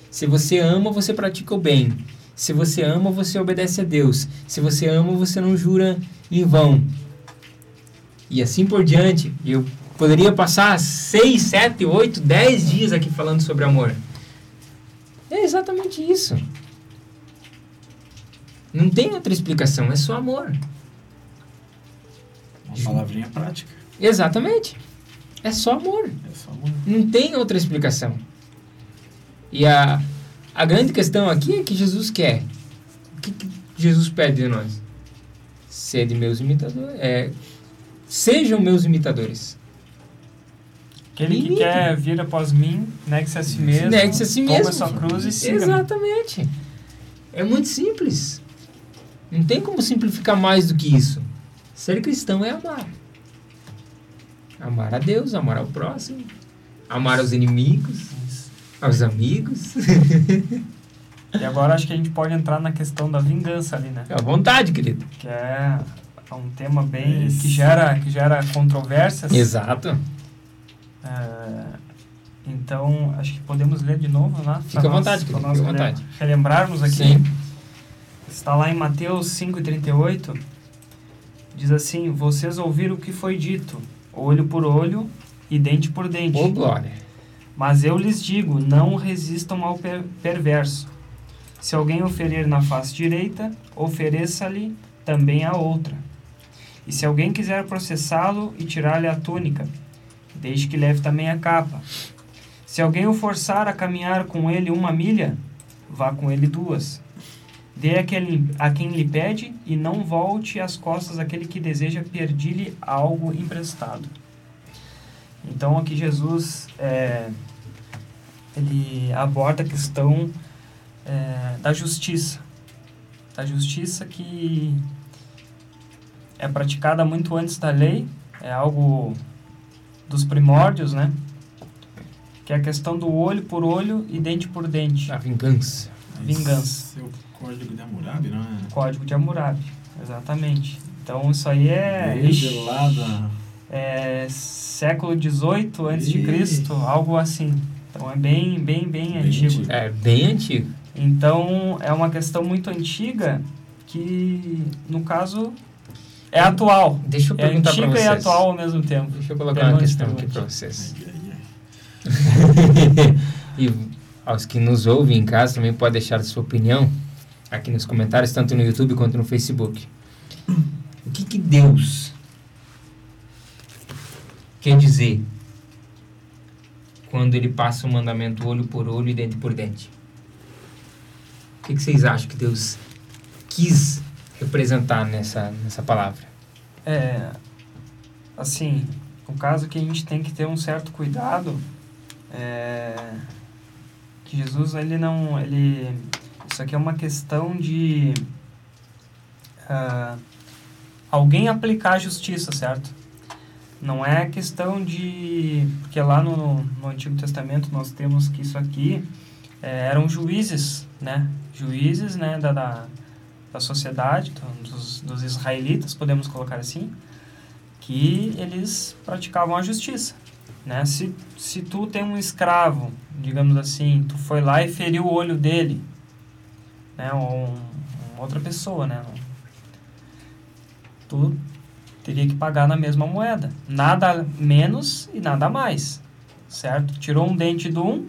Se você ama, você pratica o bem. Se você ama, você obedece a Deus. Se você ama, você não jura em vão. E assim por diante. Eu poderia passar 6, 7, 8, 10 dias aqui falando sobre amor. É exatamente isso. Não tem outra explicação, é só amor. Uma palavrinha prática. Exatamente. É só amor. É só amor. Não tem outra explicação. E a, a grande questão aqui é que Jesus quer. O que, que Jesus pede de nós? Sede meus imitadores. É, sejam meus imitadores. Aquele que Imita. quer vir após mim, negue-se a si mesmo. Negue-se a si toma mesmo. a sua cruz e siga. Exatamente. É muito simples. Não tem como simplificar mais do que isso. Ser cristão é amar. Amar a Deus, amar ao próximo, amar aos inimigos, aos amigos. E agora acho que a gente pode entrar na questão da vingança ali, né? À vontade, querido. Que é um tema bem Isso. que gera que gera controvérsias. Exato. É, então acho que podemos ler de novo lá. Fica à vontade, querido, fica à vontade. relembrarmos aqui. Sim. Está lá em Mateus 5,38. Diz assim: Vocês ouviram o que foi dito, olho por olho e dente por dente. Ô, glória. Mas eu lhes digo: não resistam ao per- perverso. Se alguém oferecer na face direita, ofereça-lhe também a outra. E se alguém quiser processá-lo e tirar-lhe a túnica, deixe que leve também a capa. Se alguém o forçar a caminhar com ele uma milha, vá com ele duas. Dê a quem, a quem lhe pede e não volte as costas àquele que deseja pedir-lhe algo emprestado. Então aqui Jesus é, ele aborda a questão é, da justiça, da justiça que é praticada muito antes da lei, é algo dos primórdios, né? Que é a questão do olho por olho e dente por dente. A vingança. Vingança. Seu código de Hammurabi, não é? Código de Hammurabi, exatamente. Então isso aí é, Desde ixi, lá da... é século XVIII antes de. Cristo, algo assim. Então é bem, bem, bem, Bem antigo. antigo. É bem antigo. Então é uma questão muito antiga que, no caso, é atual. Deixa eu É perguntar para antiga vocês. e atual ao mesmo tempo. Deixa eu colocar uma questão aqui para vocês. E aos que nos ouvem em casa também pode deixar a sua opinião aqui nos comentários, tanto no YouTube quanto no Facebook. O que, que Deus quer dizer quando ele passa o mandamento olho por olho e dente por dente? O que, que vocês acham que Deus quis representar nessa, nessa palavra? É, assim, o caso que a gente tem que ter um certo cuidado é que Jesus ele não ele isso aqui é uma questão de ah, alguém aplicar a justiça, certo? Não é questão de porque lá no, no Antigo Testamento nós temos que isso aqui é, eram juízes, né? Juízes, né? Da, da, da sociedade, do- dos, dos israelitas, podemos colocar assim, que eles praticavam a justiça, né? Se, se tu tem um escravo, digamos assim, tu foi lá e feriu o olho dele, né? Ou um, uma outra pessoa, né? Tu teria que pagar na mesma moeda, nada menos e nada mais, certo? Tirou um dente do um,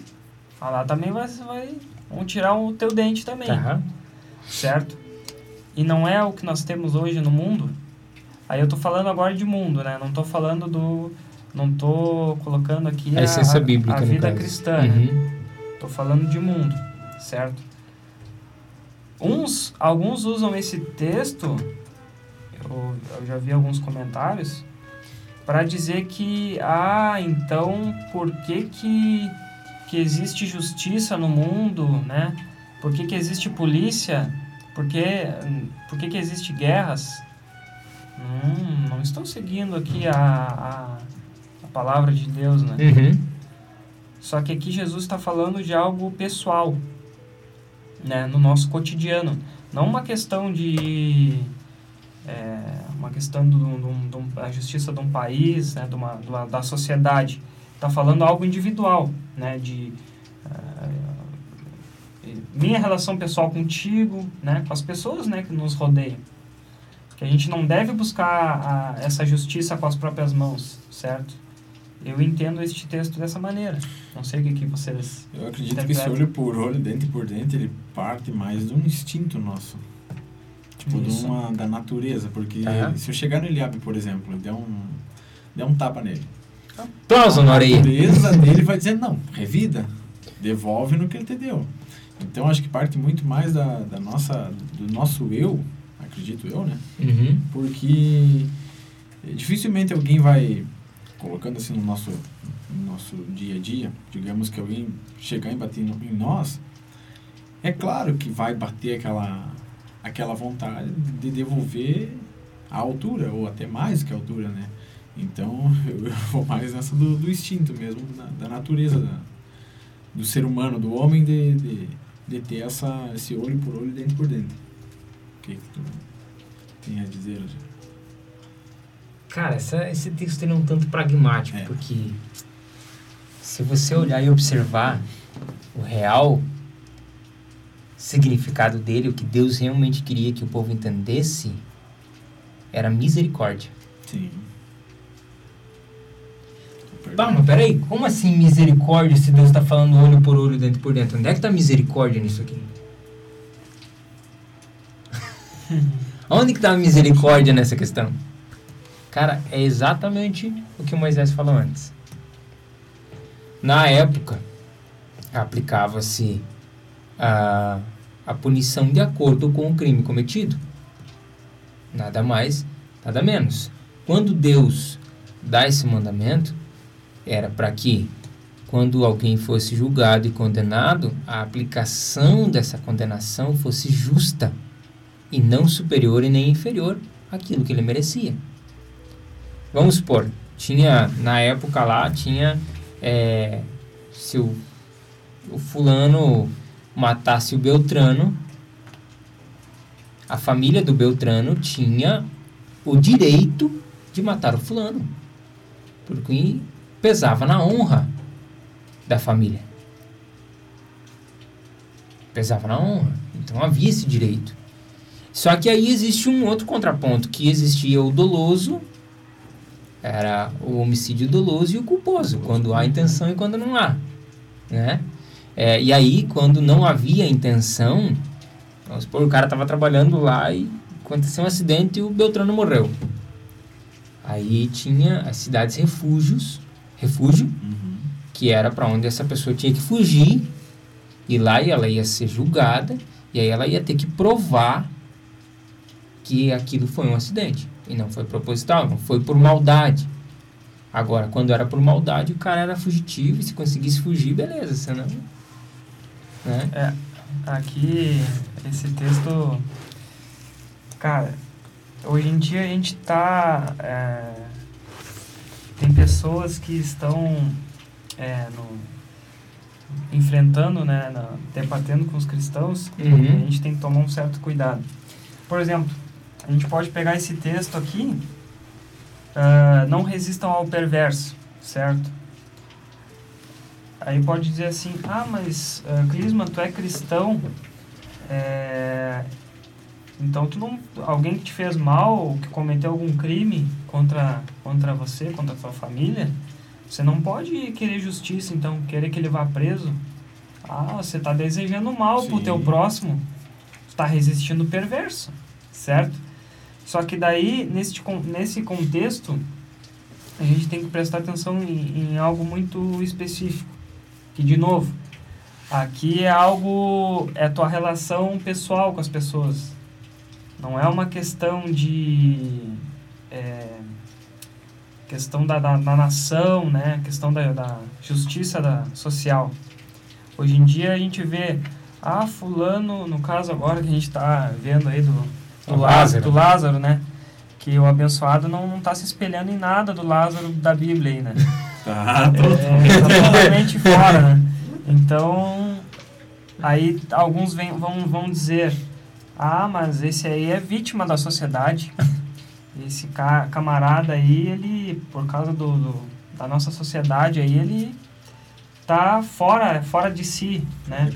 ah, lá também vai, vai vão tirar o teu dente também Tá? certo? E não é o que nós temos hoje no mundo. Aí eu tô falando agora de mundo, né? Não tô falando do não tô colocando aqui A essência bíblica, a vida cristã, né? Uhum. Tô falando de mundo, certo? Uns, alguns usam esse texto, eu, eu já vi alguns comentários, para dizer que, ah, então por que que, que existe justiça no mundo, né? Por que que existe polícia? Por que, por que que existe guerras? Hum, não estou seguindo aqui a, a, a palavra de Deus, né? Uhum. Só que aqui Jesus está falando de algo pessoal, né, no nosso cotidiano. Não uma questão de. É, uma questão do, do, do- da justiça de um país, né, de uma, de uma- da sociedade. Está falando algo individual, né, de. ah, minha relação pessoal contigo, né, com as pessoas, né, que nos rodeiam. Que a gente não deve buscar a, essa justiça com as próprias mãos, certo? Eu entendo este texto dessa maneira. Não sei o que, que vocês. Eu acredito que esse olho por olho, dente por dente, ele parte mais de um instinto nosso. Tipo, de uma, da natureza. Porque Aham. se eu chegar no Eliabe, por exemplo, e der um, der um tapa nele. Aplauso na A orelha. natureza dele vai dizer, não, revida, devolve no que ele te deu. Então, acho que parte muito mais da, da nossa, do nosso eu, acredito eu, né? Uhum. Porque dificilmente alguém vai, colocando assim no nosso, no nosso dia a dia, digamos que alguém chegar e bater em nós, é claro que vai bater aquela, aquela vontade de devolver a altura, ou até mais que a altura, né? Então, eu, eu vou mais nessa do, do instinto mesmo, da, da natureza da- do ser humano, do homem, de, de, de ter essa, esse olho por olho, dente por dente. O que, que tu tem a dizer? Cara, essa, esse texto ele é um tanto pragmático, É. porque se você olhar e observar o real significado dele, o que Deus realmente queria que o povo entendesse, era misericórdia. Sim. Bah, mas peraí, como assim misericórdia se Deus está falando olho por olho, dentro por dentro? Onde é que tá misericórdia nisso aqui? Onde que tá a misericórdia nessa questão? Cara, é exatamente o que Moisés falou antes. Na época, aplicava-se a, a punição de acordo com o crime cometido. Nada mais, nada menos. Quando Deus dá esse mandamento, era para que, quando alguém fosse julgado e condenado, a aplicação dessa condenação fosse justa e não superior e nem inferior àquilo que ele merecia. Vamos supor, tinha na época lá tinha é, se o, o fulano matasse o Beltrano, a família do Beltrano tinha o direito de matar o fulano, porque pesava na honra da família. Pesava na honra. Então havia esse direito. Só que aí existe um outro contraponto, que existia o doloso, era o homicídio doloso e o culposo, quando há intenção e quando não há. Né? É, e aí, quando não havia intenção, vamos supor, o cara estava trabalhando lá e aconteceu um acidente e o Beltrano morreu. Aí tinha as cidades refúgios, refúgio, Uhum. que era para onde essa pessoa tinha que fugir, e lá ela ia ser julgada, e aí ela ia ter que provar que aquilo foi um acidente, e não foi proposital, não foi por maldade. Agora, quando era por maldade, o cara era fugitivo, e se conseguisse fugir, beleza, senão... Né? É, aqui, esse texto. Cara, hoje em dia a gente tá. é, tem pessoas que estão é, no, enfrentando, né, na, debatendo com os cristãos, Uhum. e a gente tem que tomar um certo cuidado. Por exemplo, a gente pode pegar esse texto aqui, ah, não resistam ao perverso, certo? Aí pode dizer assim, ah, mas uh, Clisma, tu é cristão, é, então tu não, alguém que te fez mal, que cometeu algum crime contra, contra você, contra a tua família, você não pode querer justiça, então, querer que ele vá preso. Ah, você está desejando mal pro Sim. teu próximo, está resistindo perverso, certo? Só que daí, nesse, nesse contexto, a gente tem que prestar atenção em, em algo muito específico. Que, de novo, aqui é algo, é tua relação pessoal com as pessoas. Não é uma questão de... é, questão da, da, da nação, né? Questão da, da justiça da, social. Hoje em dia a gente vê, ah, fulano, no caso agora que a gente está vendo aí do, do Lázaro, do Lázaro, né? Que o abençoado não, não tá se espelhando em nada do Lázaro da Bíblia aí, né? Tá, tô, É, tá totalmente fora, né? Então, aí alguns vem, vão, vão dizer, ah, mas esse aí é vítima da sociedade. Esse ca camarada aí, ele, por causa do, do- da nossa sociedade aí, ele tá fora, fora de si, né?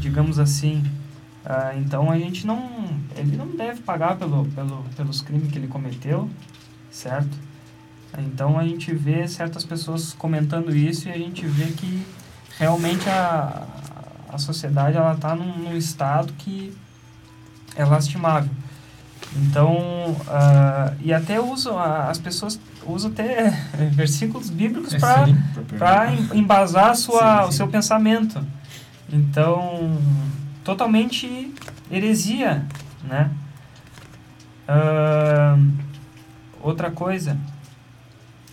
Digamos assim. Ah, então a gente não, ele não deve pagar pelo, pelo, pelos crimes que ele cometeu, certo? Então a gente vê certas pessoas comentando isso e a gente vê que realmente a, a sociedade ela está num, num estado que é lastimável. Então, ah, e até usam, as pessoas usam até versículos bíblicos para Sim. para embasar sua, Sim, o sim. seu pensamento. Então, totalmente heresia, né? Ahn, outra coisa,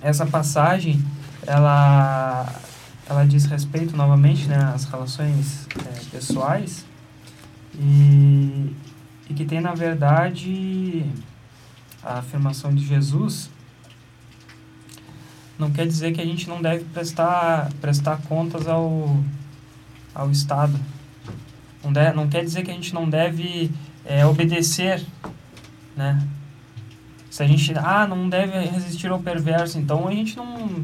essa passagem, ela, ela diz respeito novamente né, às relações eh, pessoais e, e que tem, na verdade, a afirmação de Jesus não quer dizer que a gente não deve prestar, prestar contas ao, ao Estado. Não, de, não quer dizer que a gente não deve é, obedecer, né? Se a gente, ah, não deve resistir ao perverso, então a gente não...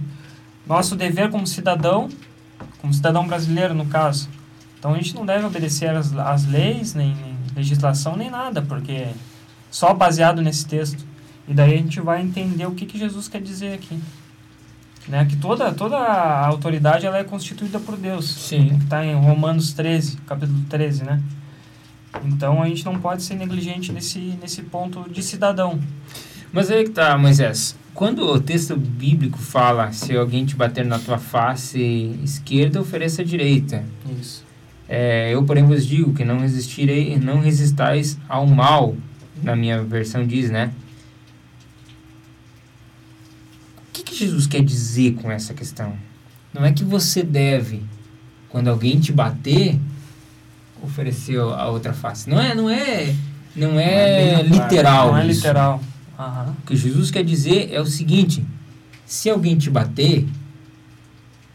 Nosso dever como cidadão, como cidadão brasileiro no caso, então a gente não deve obedecer às, às leis, nem legislação, nem nada, porque só baseado nesse texto. E daí a gente vai entender o que, que Jesus quer dizer aqui. Né? Que toda, toda a autoridade ela é constituída por Deus. Sim. Que está em Romanos 13, capítulo 13, né? Então a gente não pode ser negligente nesse, nesse ponto de cidadão. Mas aí que tá, Moisés. Quando o texto bíblico fala se alguém te bater na tua face esquerda, ofereça a direita. Isso. É, eu, porém, vos digo que não resistirei, não resistais ao mal, na minha versão diz, né? O que, que Jesus quer dizer com essa questão? Não é que você deve, quando alguém te bater, oferecer a outra face. Não é, não é, não é, bem literal. Não é literal. Aham. O que Jesus quer dizer é o seguinte: se alguém te bater,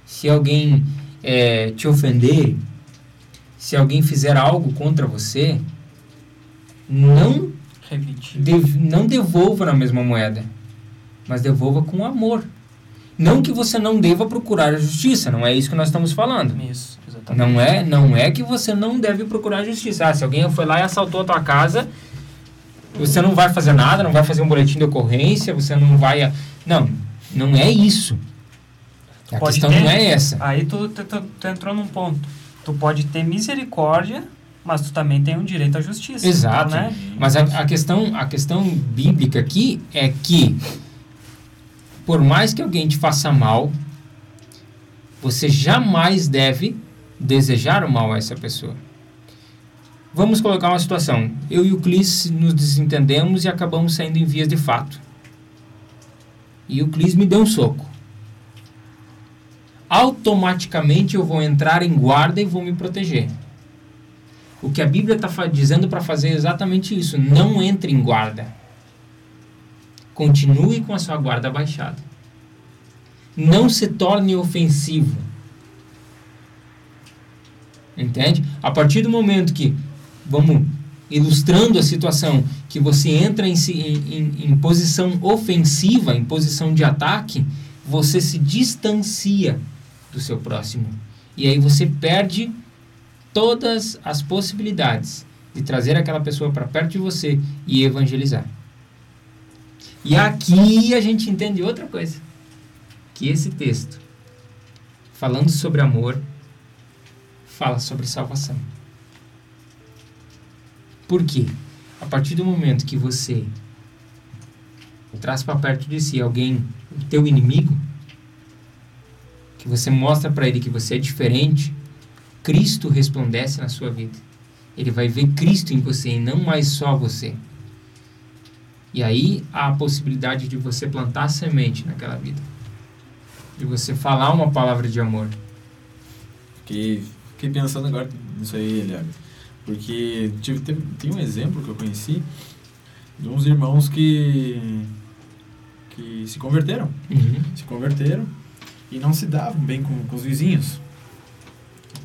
se alguém eh, te ofender, se alguém fizer algo contra você, não, dev- não devolva na mesma moeda, mas devolva com amor. Não que você não deva procurar a justiça, não é isso que nós estamos falando. Isso, exatamente. Não é, não é que você não deve procurar a justiça. Ah, se alguém foi lá e assaltou a tua casa, você não vai fazer nada, não vai fazer um boletim de ocorrência, você não vai. a- Não, não é isso. A Pode questão ter. não é essa. Aí tu, tu, tu, tu entrou num ponto. Tu pode ter misericórdia, mas tu também tem um direito à justiça. Exato. Né? Mas a, a questão, a questão bíblica aqui é que, por mais que alguém te faça mal, você jamais deve desejar o mal a essa pessoa. Vamos colocar uma situação. Eu e o Clis nos desentendemos e acabamos saindo em vias de fato. E o Clis me deu um soco. Automaticamente eu vou entrar em guarda e vou me proteger. O que a Bíblia está dizendo para fazer é exatamente isso. Não entre em guarda. Continue com a sua guarda baixada. Não se torne ofensivo. Entende? A partir do momento que, vamos ilustrando a situação, que você entra em, em- em posição ofensiva, em posição de ataque, você se distancia do seu próximo. E aí você perde todas as possibilidades de trazer aquela pessoa para perto de você e evangelizar. E aqui a gente entende outra coisa, que esse texto, falando sobre amor, fala sobre salvação. Por quê? A partir do momento que você traz para perto de si alguém, o teu inimigo, que você mostra para ele que você é diferente, Cristo resplandece na sua vida. Ele vai ver Cristo em você e não mais só você. E aí há a possibilidade de você plantar semente naquela vida. De você falar uma palavra de amor. Fiquei, fiquei pensando agora nisso aí, Eliabe. Porque tive, teve- tem um exemplo que eu conheci de uns irmãos que, que se converteram. Se converteram e não se davam bem com, com os vizinhos.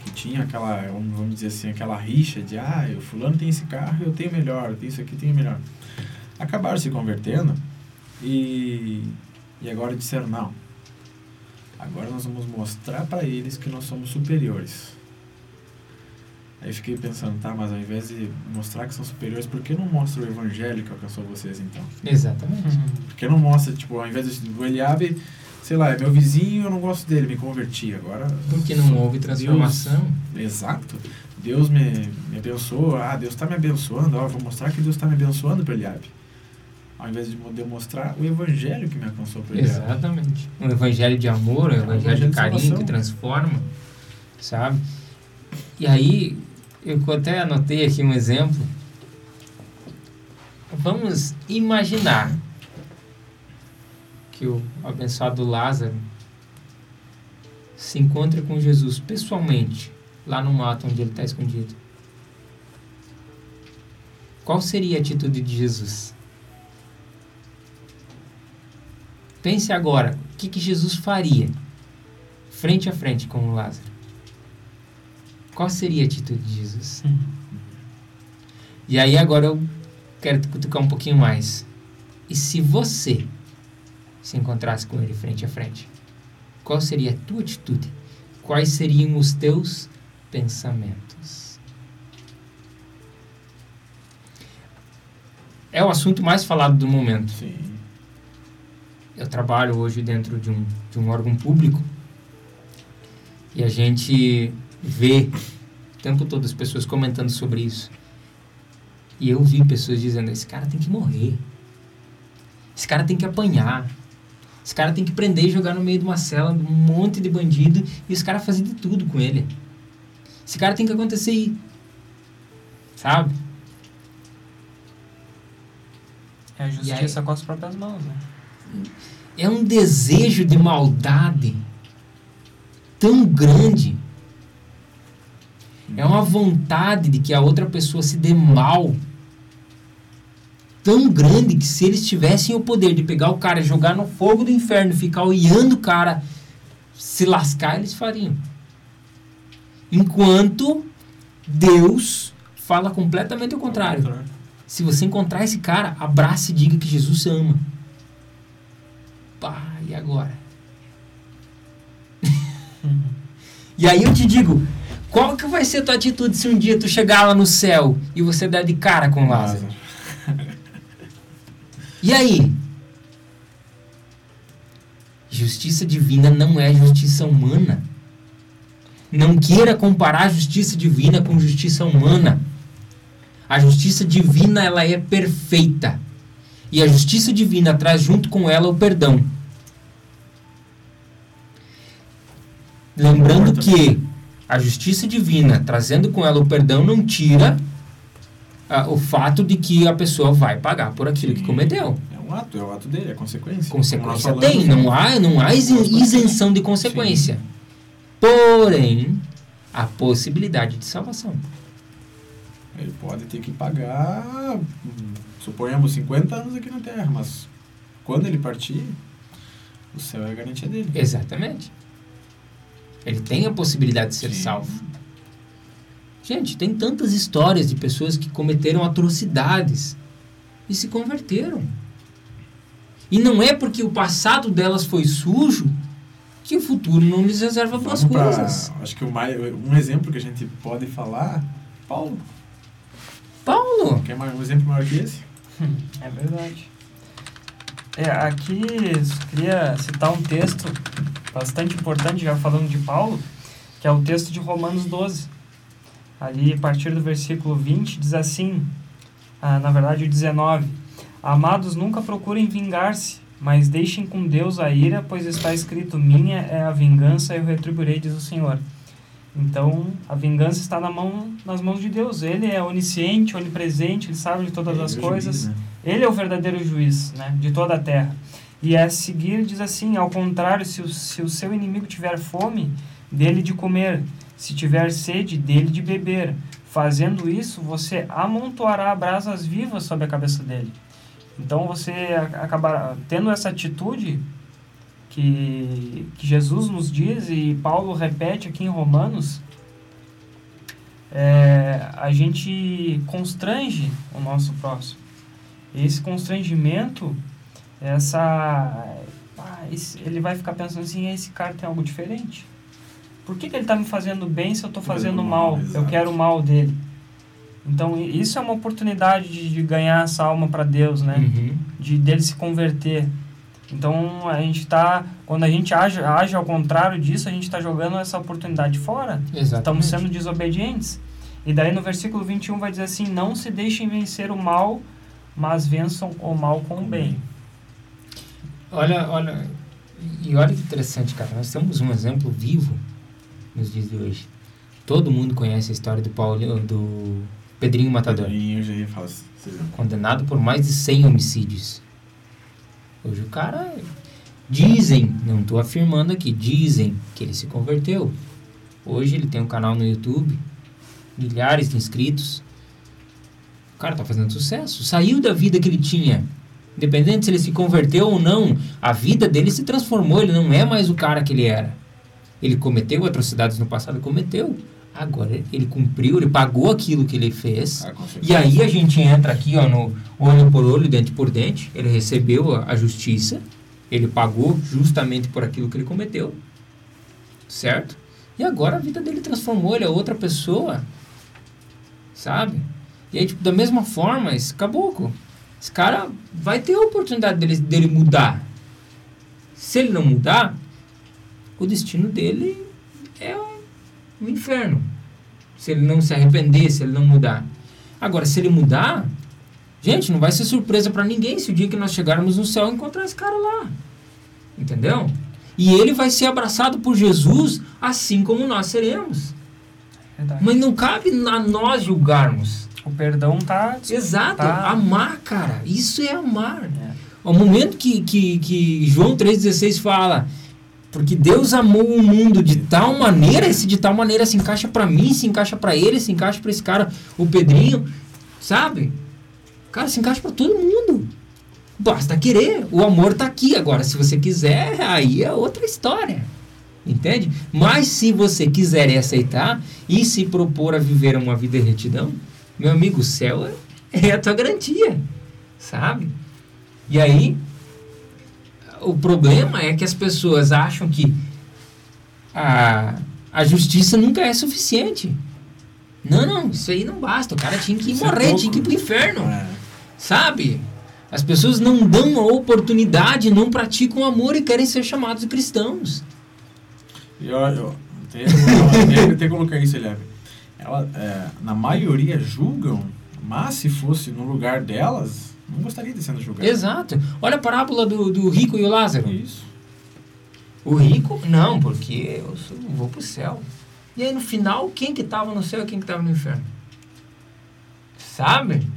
Que tinha aquela, vamos dizer assim, aquela rixa de ah, o fulano tem esse carro, eu tenho melhor, isso aqui, tenho melhor. Acabaram se convertendo e, e agora disseram, não, Agora nós vamos mostrar para eles que nós somos superiores. Aí fiquei pensando, tá, mas ao invés de mostrar que são superiores, por que não mostra o evangelho que alcançou vocês então? Exatamente. Por que não mostra, tipo, ao invés de, do Eliabe, sei lá, é meu vizinho, eu não gosto dele, me converti. Agora. Porque não houve transformação. Deus, exato. Deus me, me abençoou, ah, Deus está me abençoando, ó, vou mostrar que Deus está me abençoando para Eliabe. Ao invés de demonstrar o evangelho que me alcançou para Eliabe. Exatamente. Um evangelho de amor, um evangelho, evangelho de carinho de que transforma, sabe? E aí, eu até anotei aqui um exemplo. Vamos imaginar que o abençoado Lázaro se encontra com Jesus pessoalmente lá no mato onde ele está escondido. Qual seria a atitude de Jesus? Pense agora, o que, que Jesus faria frente a frente com o Lázaro? Qual seria a atitude de Jesus? Uhum. E aí agora eu quero cutucar um pouquinho mais. E se você se encontrasse com ele frente a frente? Qual seria a tua atitude? Quais seriam os teus pensamentos? É o assunto mais falado do momento. Sim. Eu trabalho hoje dentro de um, de um órgão público e a gente vê o tempo todo as pessoas comentando sobre isso. E eu vi pessoas dizendo: esse cara tem que morrer. Esse cara tem que apanhar. Esse cara tem que prender e jogar no meio de uma cela um monte de bandido e os caras fazem de tudo com ele. Esse cara tem que acontecer aí. Sabe? É a justiça aí, com as próprias mãos, né? É um desejo de maldade tão grande é uma vontade de que a outra pessoa se dê mal tão grande que se eles tivessem o poder de pegar o cara, jogar no fogo do inferno, ficar olhando o cara se lascar, eles fariam. Enquanto Deus fala completamente o contrário. Se você encontrar esse cara, abrace e diga que Jesus ama. Pá, e agora? e aí eu te digo, qual que vai ser a tua atitude se um dia tu chegar lá no céu e você der de cara com Lázaro? E aí? Justiça divina não é justiça humana. Não queira comparar a justiça divina com justiça humana. A justiça divina ela é perfeita. E a justiça divina traz junto com ela o perdão. Lembrando que a justiça divina, trazendo com ela o perdão, não tira ah, o fato de que a pessoa vai pagar por aquilo Sim. que cometeu. É um ato, é o ato dele, é consequência. Consequência tem, não há, não há isenção de consequência. Sim. Porém, a possibilidade de salvação. Ele pode ter que pagar, suponhamos, 50 anos aqui na Terra, mas quando ele partir, o céu é a garantia dele. Exatamente. Ele tem a possibilidade de ser Sim. salvo. Gente, tem tantas histórias de pessoas que cometeram atrocidades e se converteram. E não é porque o passado delas foi sujo que o futuro não lhes reserva boas coisas. Acho que o mais, um exemplo que a gente pode falar, Paulo. Paulo? Quer mais um exemplo maior que esse? É verdade. É, aqui queria citar um texto bastante importante, já falando de Paulo, que é o texto de Romanos 12. Ali, a partir do versículo 20, diz assim, ah, na verdade o 19, Amados, nunca procurem vingar-se, mas deixem com Deus a ira, pois está escrito, minha é a vingança, eu retribuirei, diz o Senhor. Então, a vingança está na mão, nas mãos de Deus. Ele é onisciente, onipresente, ele sabe de todas ele as é coisas. Juiz, né? Ele é o verdadeiro juiz né, de toda a terra. E a seguir diz assim: ao contrário, se o, se o seu inimigo tiver fome, dele de comer, se tiver sede, dele de beber. Fazendo isso, você amontoará brasas vivas sobre a cabeça dele. Então você acabará tendo essa atitude que, que Jesus nos diz e Paulo repete aqui em Romanos. É, a gente constrange o nosso próximo. Esse constrangimento essa ah, esse- ele vai ficar pensando assim, esse cara tem algo diferente. Por que, que ele está me fazendo bem se eu estou fazendo mal? Eu quero o mal dele. Então, isso é uma oportunidade de, de ganhar essa alma para Deus, né? Uhum. de dele se converter. Então a gente tá, quando a gente age, age ao contrário disso, a gente está jogando essa oportunidade fora. Exatamente. Estamos sendo desobedientes. E daí no versículo 21 vai dizer assim: Não se deixem vencer o mal, mas vençam o mal com o bem. Olha, olha, e olha que interessante, cara. Nós temos um exemplo vivo nos dias de hoje. Todo mundo conhece a história do Paulo, do Pedrinho Matador, Pedrinho já ia falar condenado por mais de 100 homicídios. Hoje o cara dizem, não estou afirmando aqui, dizem que ele se converteu. Hoje ele tem um canal no YouTube, milhares de inscritos. O cara tá fazendo sucesso, saiu da vida que ele tinha. Independente se ele se converteu ou não, a vida dele se transformou, ele não é mais o cara que ele era. Ele cometeu atrocidades no passado, cometeu. Agora ele cumpriu, ele pagou aquilo que ele fez. Ah. E aí a gente entra aqui ó, no olho por olho, dente por dente. Ele recebeu a, a justiça, ele pagou justamente por aquilo que ele cometeu, certo? E agora a vida dele transformou, ele é outra pessoa, sabe? E aí, tipo, da mesma forma, esse caboclo, esse cara vai ter a oportunidade dele, dele mudar. Se ele não mudar, o destino dele é o inferno. Se ele não se arrepender, se ele não mudar. Agora, se ele mudar, gente, não vai ser surpresa para ninguém se o dia que nós chegarmos no céu encontrar esse cara lá. Entendeu? E ele vai ser abraçado por Jesus assim como nós seremos. Verdade. Mas não cabe a nós julgarmos. O perdão tá. Exato. Tá. Amar, cara. Isso é amar. É. O momento que, que, que João 3,16 fala, porque Deus amou o mundo de tal maneira, esse de tal maneira se encaixa para mim, se encaixa para ele, se encaixa para esse cara, o Pedrinho, sabe? Cara, se encaixa para todo mundo. Basta querer. O amor tá aqui. Agora, se você quiser, aí é outra história. Entende? Mas se você quiser aceitar e se propor a viver uma vida de retidão, meu amigo, o céu é, é a tua garantia. Sabe? E aí, o problema é que as pessoas acham que a, a justiça nunca é suficiente. Não, não, isso aí não basta. O cara tinha que Isso é morrer, pouco. tinha que ir pro inferno. É. Sabe? As pessoas não dão a oportunidade, não praticam amor e querem ser chamados cristãos. E eu, eu até, até, até colocar isso, Eliab. Ela, é, na maioria julgam, mas se fosse no lugar delas, não gostaria de sendo julgado. Exato. Olha a parábola do, do rico e o Lázaro. Isso. O rico, não, porque eu sou- vou pro céu. E aí no final, quem que tava no céu e quem que tava no inferno? Sabe?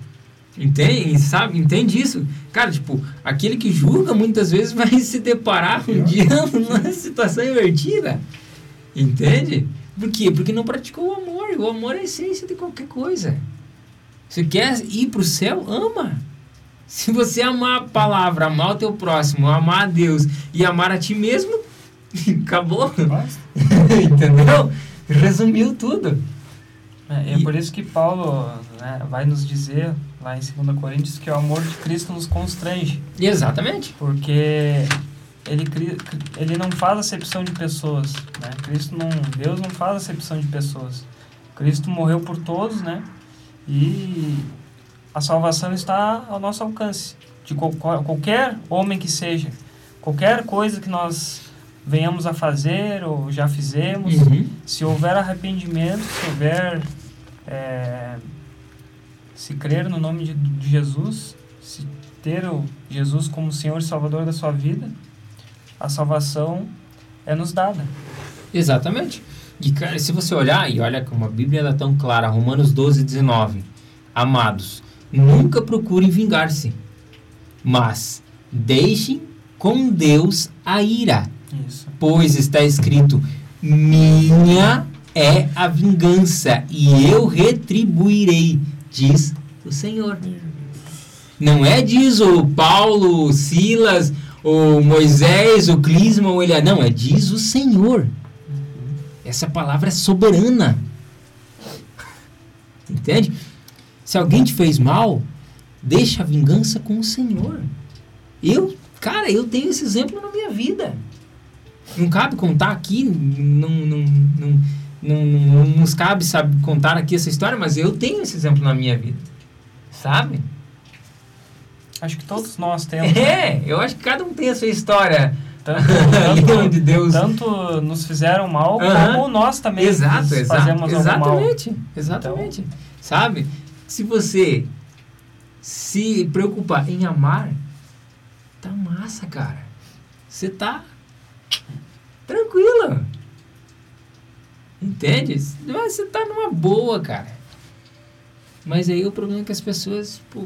Entende? Sabe? Entende isso? Cara, tipo, aquele que julga muitas vezes vai se deparar um dia numa situação invertida. Entende? Por quê? Porque não praticou o amor. O amor é a essência de qualquer coisa. Você quer ir pro céu? Ama. Se você amar a palavra, amar o teu próximo, amar a Deus e amar a ti mesmo, acabou. Entendeu? Resumiu tudo. É, é E- por isso que Paulo né, vai nos dizer lá em 2 Coríntios que o amor de Cristo nos constrange. Exatamente. Porque ele, ele não faz acepção de pessoas. Né? Cristo não, Deus não faz acepção de pessoas. Cristo morreu por todos, né? E a salvação está ao nosso alcance. De qual- qual- qualquer homem que seja. Qualquer coisa que nós venhamos a fazer ou já fizemos. Uhum. Se houver arrependimento, se houver. é, se crer no nome de, de Jesus, se ter o Jesus como Senhor e Salvador da sua vida, a salvação é nos dada. Exatamente. E cara, se você olhar, e olha como a Bíblia é tão clara, Romanos 12, 19. Amados, nunca procurem vingar-se, mas deixem com Deus a ira. Isso. Pois está escrito: Minha é a vingança, e eu retribuirei, diz o Senhor. Não é diz o Paulo, o Silas, o Moisés, o Clisma, o Elias. Não, é diz o Senhor. Essa palavra é soberana. Entende? Se alguém te fez mal, deixa a vingança com o Senhor. Eu Cara, eu tenho esse exemplo na minha vida. Não cabe contar aqui, não, não, não, não, não, nos cabe sabe, contar aqui essa história, mas eu tenho esse exemplo na minha vida. Sabe? Acho que todos nós temos. É, eu acho que cada um tem a sua história. Tanto, tanto, onde Deus. tanto nos fizeram mal, como nós também Exato, nos exato. fazemos algum mal. Exatamente. Exatamente. Sabe? Se você se preocupar em amar, tá massa, cara. Você tá tranquilo. Entende? Você tá numa boa, cara. Mas aí o problema é que as pessoas pô,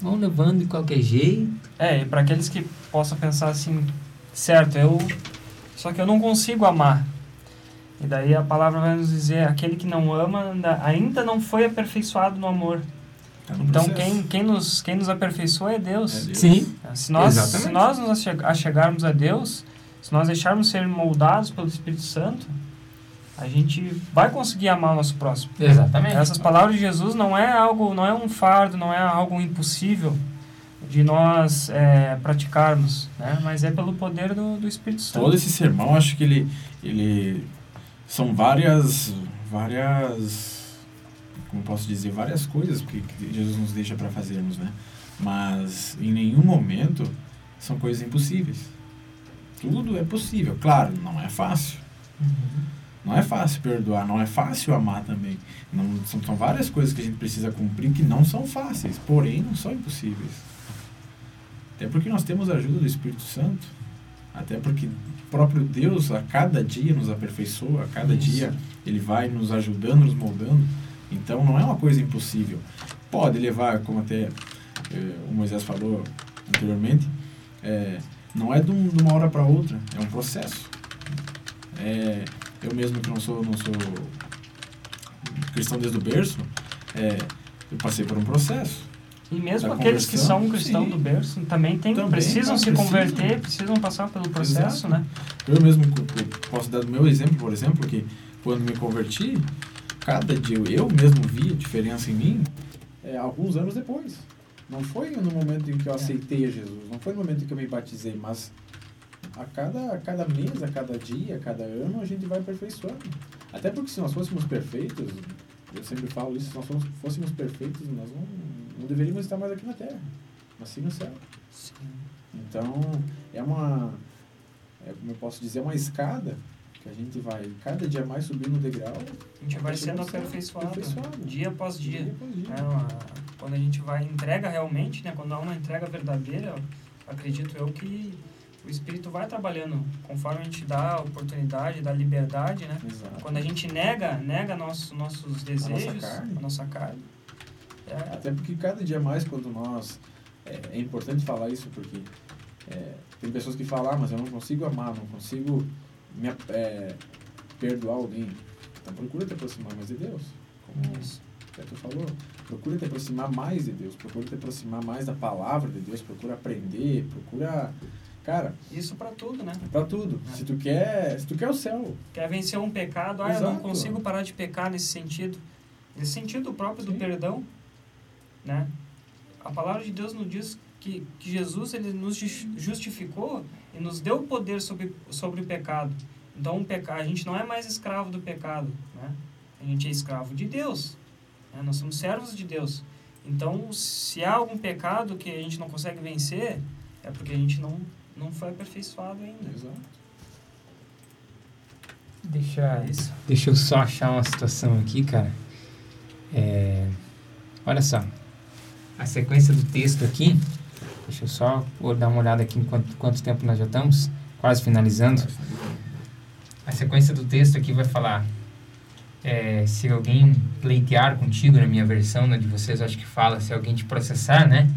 vão levando de qualquer jeito. É, e para aqueles que possam pensar assim, certo, eu só que eu não consigo amar. E daí a palavra vai nos dizer, aquele que não ama ainda- não foi aperfeiçoado no amor. Tá no Então processo. quem, quem, nos, quem nos aperfeiçoa é Deus. É Deus. Sim. Se nós, Exatamente. se nós nos acheg- achegarmos a Deus, se nós deixarmos ser moldados pelo Espírito Santo, a gente vai conseguir amar o nosso próximo. Exatamente. Essas palavras de Jesus não é algo, não é um fardo, não é algo impossível de nós é, praticarmos, né? Mas é pelo poder do, do Espírito Santo. Todo esse sermão, acho que ele, ele são várias, várias, como posso dizer, várias coisas que, que Jesus nos deixa para fazermos, né? Mas em nenhum momento são coisas impossíveis. Tudo é possível. Claro, não é fácil. Não é fácil perdoar, não é fácil amar também. Não, são, são várias coisas que a gente precisa cumprir que não são fáceis, porém não são impossíveis. Até porque nós temos a ajuda do Espírito Santo. Até porque o próprio Deus a cada dia nos aperfeiçoa, a cada Isso. dia ele vai nos ajudando, nos moldando. Então não é uma coisa impossível. Pode levar, como até eh, o Moisés falou anteriormente, eh, não é de, um- de uma hora para outra, é um processo. É, eu mesmo que não sou, não sou cristão desde o berço, eh, eu passei por um processo. E mesmo aqueles que são cristãos do berço também, tem, Também, precisam se precisam. converter, precisam passar pelo processo, Exato. né? Eu mesmo posso dar do meu exemplo, por exemplo, que quando me converti, cada dia eu- eu mesmo vi a diferença em mim é, alguns anos depois. Não foi no momento em que eu aceitei a Jesus, não foi no momento em que eu me batizei, mas a cada, a cada mês, a cada dia, a cada ano, a gente vai aperfeiçoando. Até porque se nós fôssemos perfeitos, eu sempre falo isso, se nós fôssemos, perfeitos, nós não, não deveríamos estar mais aqui na Terra, mas sim no céu. Então, é uma, é, como eu posso dizer, é uma escada que a gente vai cada dia mais subindo o degrau. A gente vai sendo aperfeiçoado, aperfeiçoado. dia após dia. após dia. né? Uma- quando a gente vai entrega realmente, né? Quando há uma entrega verdadeira, acredito eu que o Espírito vai trabalhando conforme a gente dá a oportunidade, dá liberdade, né? Exato. Quando a gente nega, nega nosso, nossos desejos, carne. a nossa carne, é, Até porque cada dia mais, quando nós. É, é importante falar isso, porque é, tem pessoas que falam, ah, mas eu não consigo amar, não consigo me, é, perdoar alguém. Então procura te aproximar mais de Deus. Como Isso. até tu falou. Procura te aproximar mais de Deus, procura te aproximar mais da palavra de Deus, procura aprender, procura. Cara, isso para tudo, né? é pra tudo. É. Se tu quer. Se tu quer o céu. Quer vencer um pecado, ah, eu não consigo parar de pecar nesse sentido. Nesse sentido próprio do Sim. perdão, né? A palavra de Deus nos diz que, que Jesus ele nos jus- justificou e nos deu o poder sobre, sobre o pecado. Então, o peca, a gente não é mais escravo do pecado, né? A gente é escravo de Deus. né? Nós somos servos de Deus. Então, se há algum pecado que a gente não consegue vencer, é porque a gente não, não foi aperfeiçoado ainda. Exato. Deixa, É isso. deixa eu só achar uma situação aqui, cara. É, olha só. A sequência do texto aqui. Deixa eu só dar uma olhada aqui em quanto, quanto tempo nós já estamos. Quase finalizando. A sequência do texto aqui vai falar. é, se alguém pleitear contigo, na minha versão, na de vocês, acho que fala se alguém te processar, né?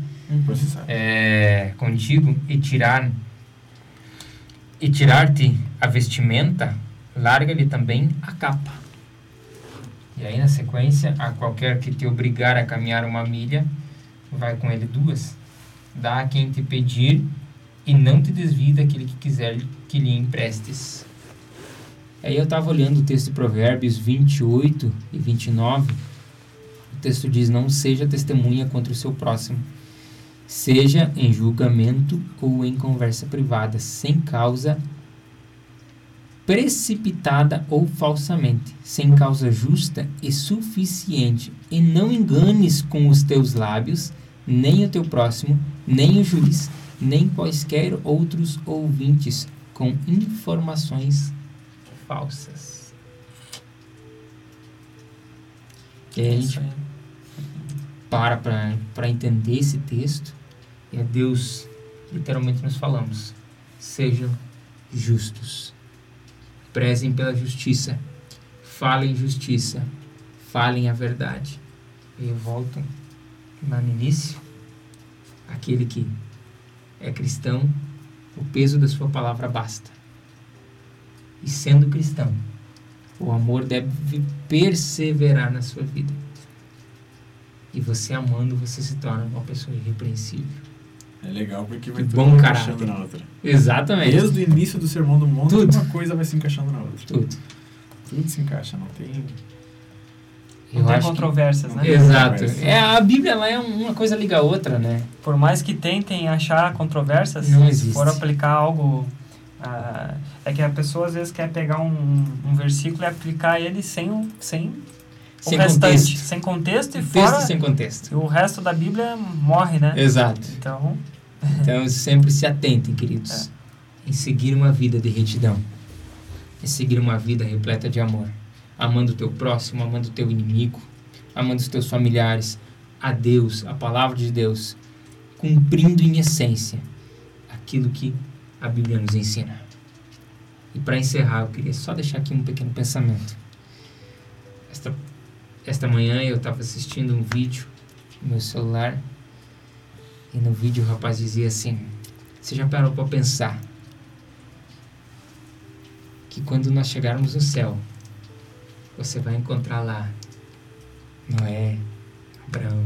Processar. é, contigo e tirar e tirar-te a vestimenta, larga-lhe também a capa. E aí na sequência, a qualquer que te obrigar a caminhar uma milha, vai com ele duas. Dá a quem te pedir e não te desvie daquele que quiser que lhe emprestes. Aí eu estava olhando o texto de Provérbios 28 e 29. O texto diz: Não seja testemunha contra o seu próximo seja em julgamento ou em conversa privada, sem causa precipitada ou falsamente, sem causa justa e suficiente, e não enganes com os teus lábios nem o teu próximo, nem o juiz, nem quaisquer outros ouvintes com informações falsas. E aí a gente para para entender esse texto e a Deus literalmente nos falamos: sejam justos, prezem pela justiça, falem justiça, falem a verdade. E eu volto lá no início, aquele que é cristão, o peso da sua palavra basta. E sendo cristão, o amor deve perseverar na sua vida. E você amando, você se torna uma pessoa irrepreensível. É legal porque vai Que tudo bom encaixando caráter. na outra. Exatamente. Desde o início do Sermão do Monte, Tudo. uma coisa vai se encaixando na outra. Tudo. Tudo se encaixa, não tem... Não Eu tem acho que- controvérsias, né? Exato. É, a Bíblia ela é uma coisa liga a outra, né? Por mais que tentem achar controvérsias, Não se existe. for aplicar algo. ah, é que a pessoa às vezes quer pegar um, um versículo e aplicar ele sem, o- sem, Sem o restante. contexto. Sem contexto e Texto fora. sem contexto. E o resto da Bíblia morre, né? Exato. Então, Então sempre se atentem, queridos, em seguir uma vida de retidão, em seguir uma vida repleta de amor, amando o teu próximo, amando o teu inimigo, amando os teus familiares, a Deus, a palavra de Deus, cumprindo em essência aquilo que a Bíblia nos ensina. E para encerrar, eu queria só deixar aqui um pequeno pensamento. Esta, esta manhã eu estava assistindo um vídeo no meu celular e no vídeo o rapaz dizia assim: Você já parou para pensar que quando nós chegarmos no céu, você vai encontrar lá Noé, Abraão,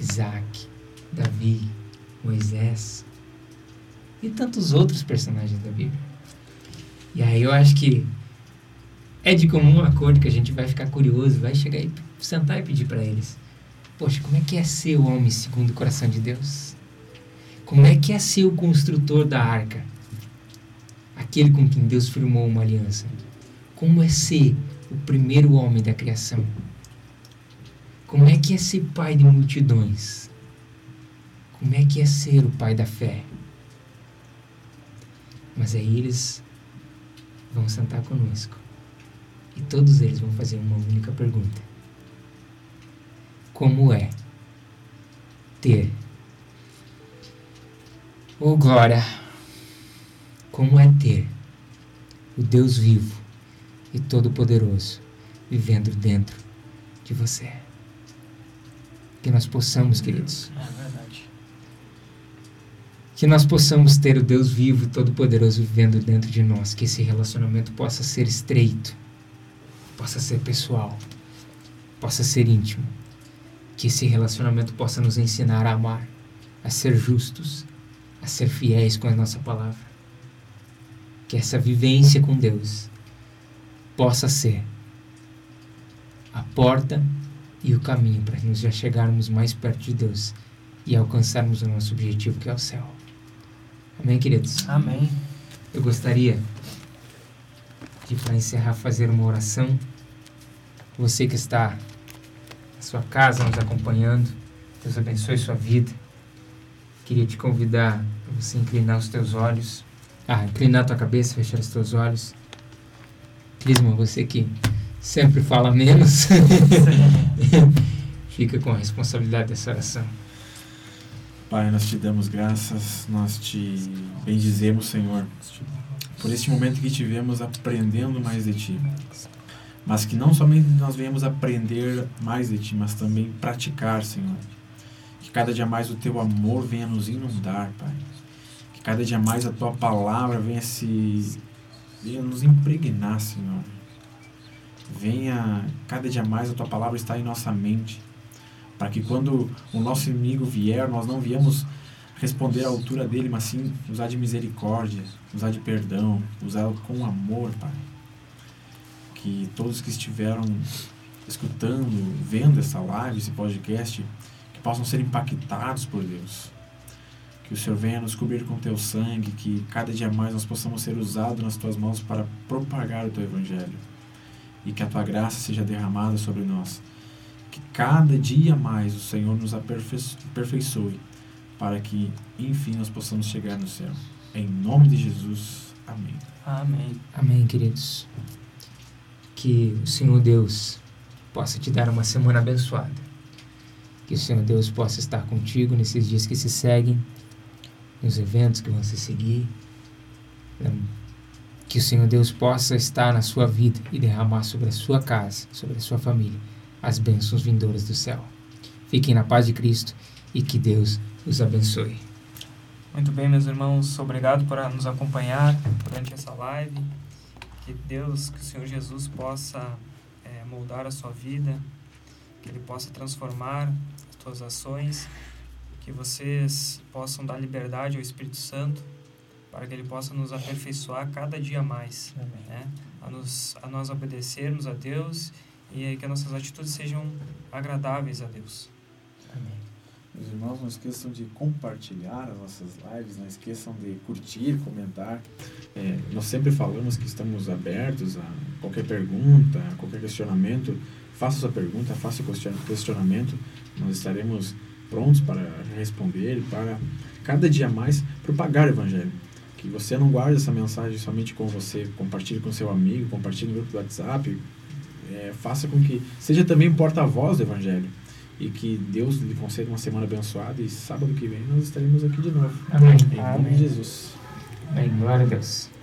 Isaac, Davi, Moisés e tantos outros personagens da Bíblia. E aí eu acho que é de comum acordo que a gente vai ficar curioso, vai chegar e sentar e pedir para eles: Poxa, como é que é ser o homem segundo o coração de Deus? Como é que é ser o construtor da arca? Aquele com quem Deus firmou uma aliança. Como é ser o primeiro homem da criação? Como é que é ser pai de multidões? Como é que é ser o pai da fé? Mas aí eles vão sentar conosco. E todos eles vão fazer uma única pergunta: Como é ter? Oh glória! Como é ter o Deus vivo e todo-poderoso vivendo dentro de você? Que nós possamos, queridos, é verdade. que nós possamos ter o Deus vivo e todo-poderoso vivendo dentro de nós, que esse relacionamento possa ser estreito, possa ser pessoal, possa ser íntimo, que esse relacionamento possa nos ensinar a amar, a ser justos, a ser fiéis com a nossa palavra. Que essa vivência com Deus possa ser a porta e o caminho para nos já chegarmos mais perto de Deus e alcançarmos o nosso objetivo que é o céu. Amém, queridos? Amém. Eu gostaria de, para encerrar, fazer uma oração. Você que está na sua casa nos acompanhando, Deus abençoe sua vida. Queria te convidar para você inclinar os teus olhos. Ah, inclinar a tua cabeça, fechar os teus olhos. Clisma, você que sempre fala menos, fica com a responsabilidade dessa oração. Pai, nós te damos graças, nós te bendizemos, Senhor, por este momento que tivemos aprendendo mais de Ti. Mas que não somente nós venhamos aprender mais de Ti, mas também praticar, Senhor. Que cada dia mais o Teu amor venha nos inundar, Pai. Que cada dia mais a Tua palavra venha se venha nos impregnar, Senhor. Venha cada dia mais a Tua palavra estar em nossa mente para que quando o nosso inimigo vier, nós não viemos responder à altura dele, mas sim usar de misericórdia, usar de perdão, usar com amor, Pai. Que todos que estiveram escutando, vendo essa live, esse podcast, que possam ser impactados por Deus. Que o Senhor venha nos cobrir com teu sangue, que cada dia mais nós possamos ser usados nas tuas mãos para propagar o teu evangelho. E que a tua graça seja derramada sobre nós. Que cada dia mais o Senhor nos aperfeiçoe para que, enfim, nós possamos chegar no céu. Em nome de Jesus. Amém. Amém. Amém, queridos. Que o Senhor Deus possa te dar uma semana abençoada. Que o Senhor Deus possa estar contigo nesses dias que se seguem, nos eventos que vão se seguir. Que o Senhor Deus possa estar na sua vida e derramar sobre a sua casa, sobre a sua família, as bênçãos vindouras do céu. Fiquem na paz de Cristo e que Deus os abençoe. Muito bem, meus irmãos, obrigado por nos acompanhar durante essa live. Que Deus, que o Senhor Jesus possa é, moldar a sua vida, que Ele possa transformar as suas ações, que vocês possam dar liberdade ao Espírito Santo para que Ele possa nos aperfeiçoar cada dia mais, né? a, nos, a nós obedecermos a Deus e que as nossas atitudes sejam agradáveis a Deus. Amém. Meus irmãos, não esqueçam de compartilhar as nossas lives, não esqueçam de curtir, comentar. É, nós sempre falamos que estamos abertos a qualquer pergunta, a qualquer questionamento. Faça sua pergunta, faça o questionamento. Nós estaremos prontos para responder, para cada dia mais propagar o Evangelho. Que você não guarde essa mensagem somente com você, compartilhe com seu amigo, compartilhe no grupo do WhatsApp. É, faça com que seja também porta-voz do Evangelho e que Deus lhe conceda uma semana abençoada e sábado que vem nós estaremos aqui de novo. Amém. Em nome de Jesus. Amém. Glória a Deus.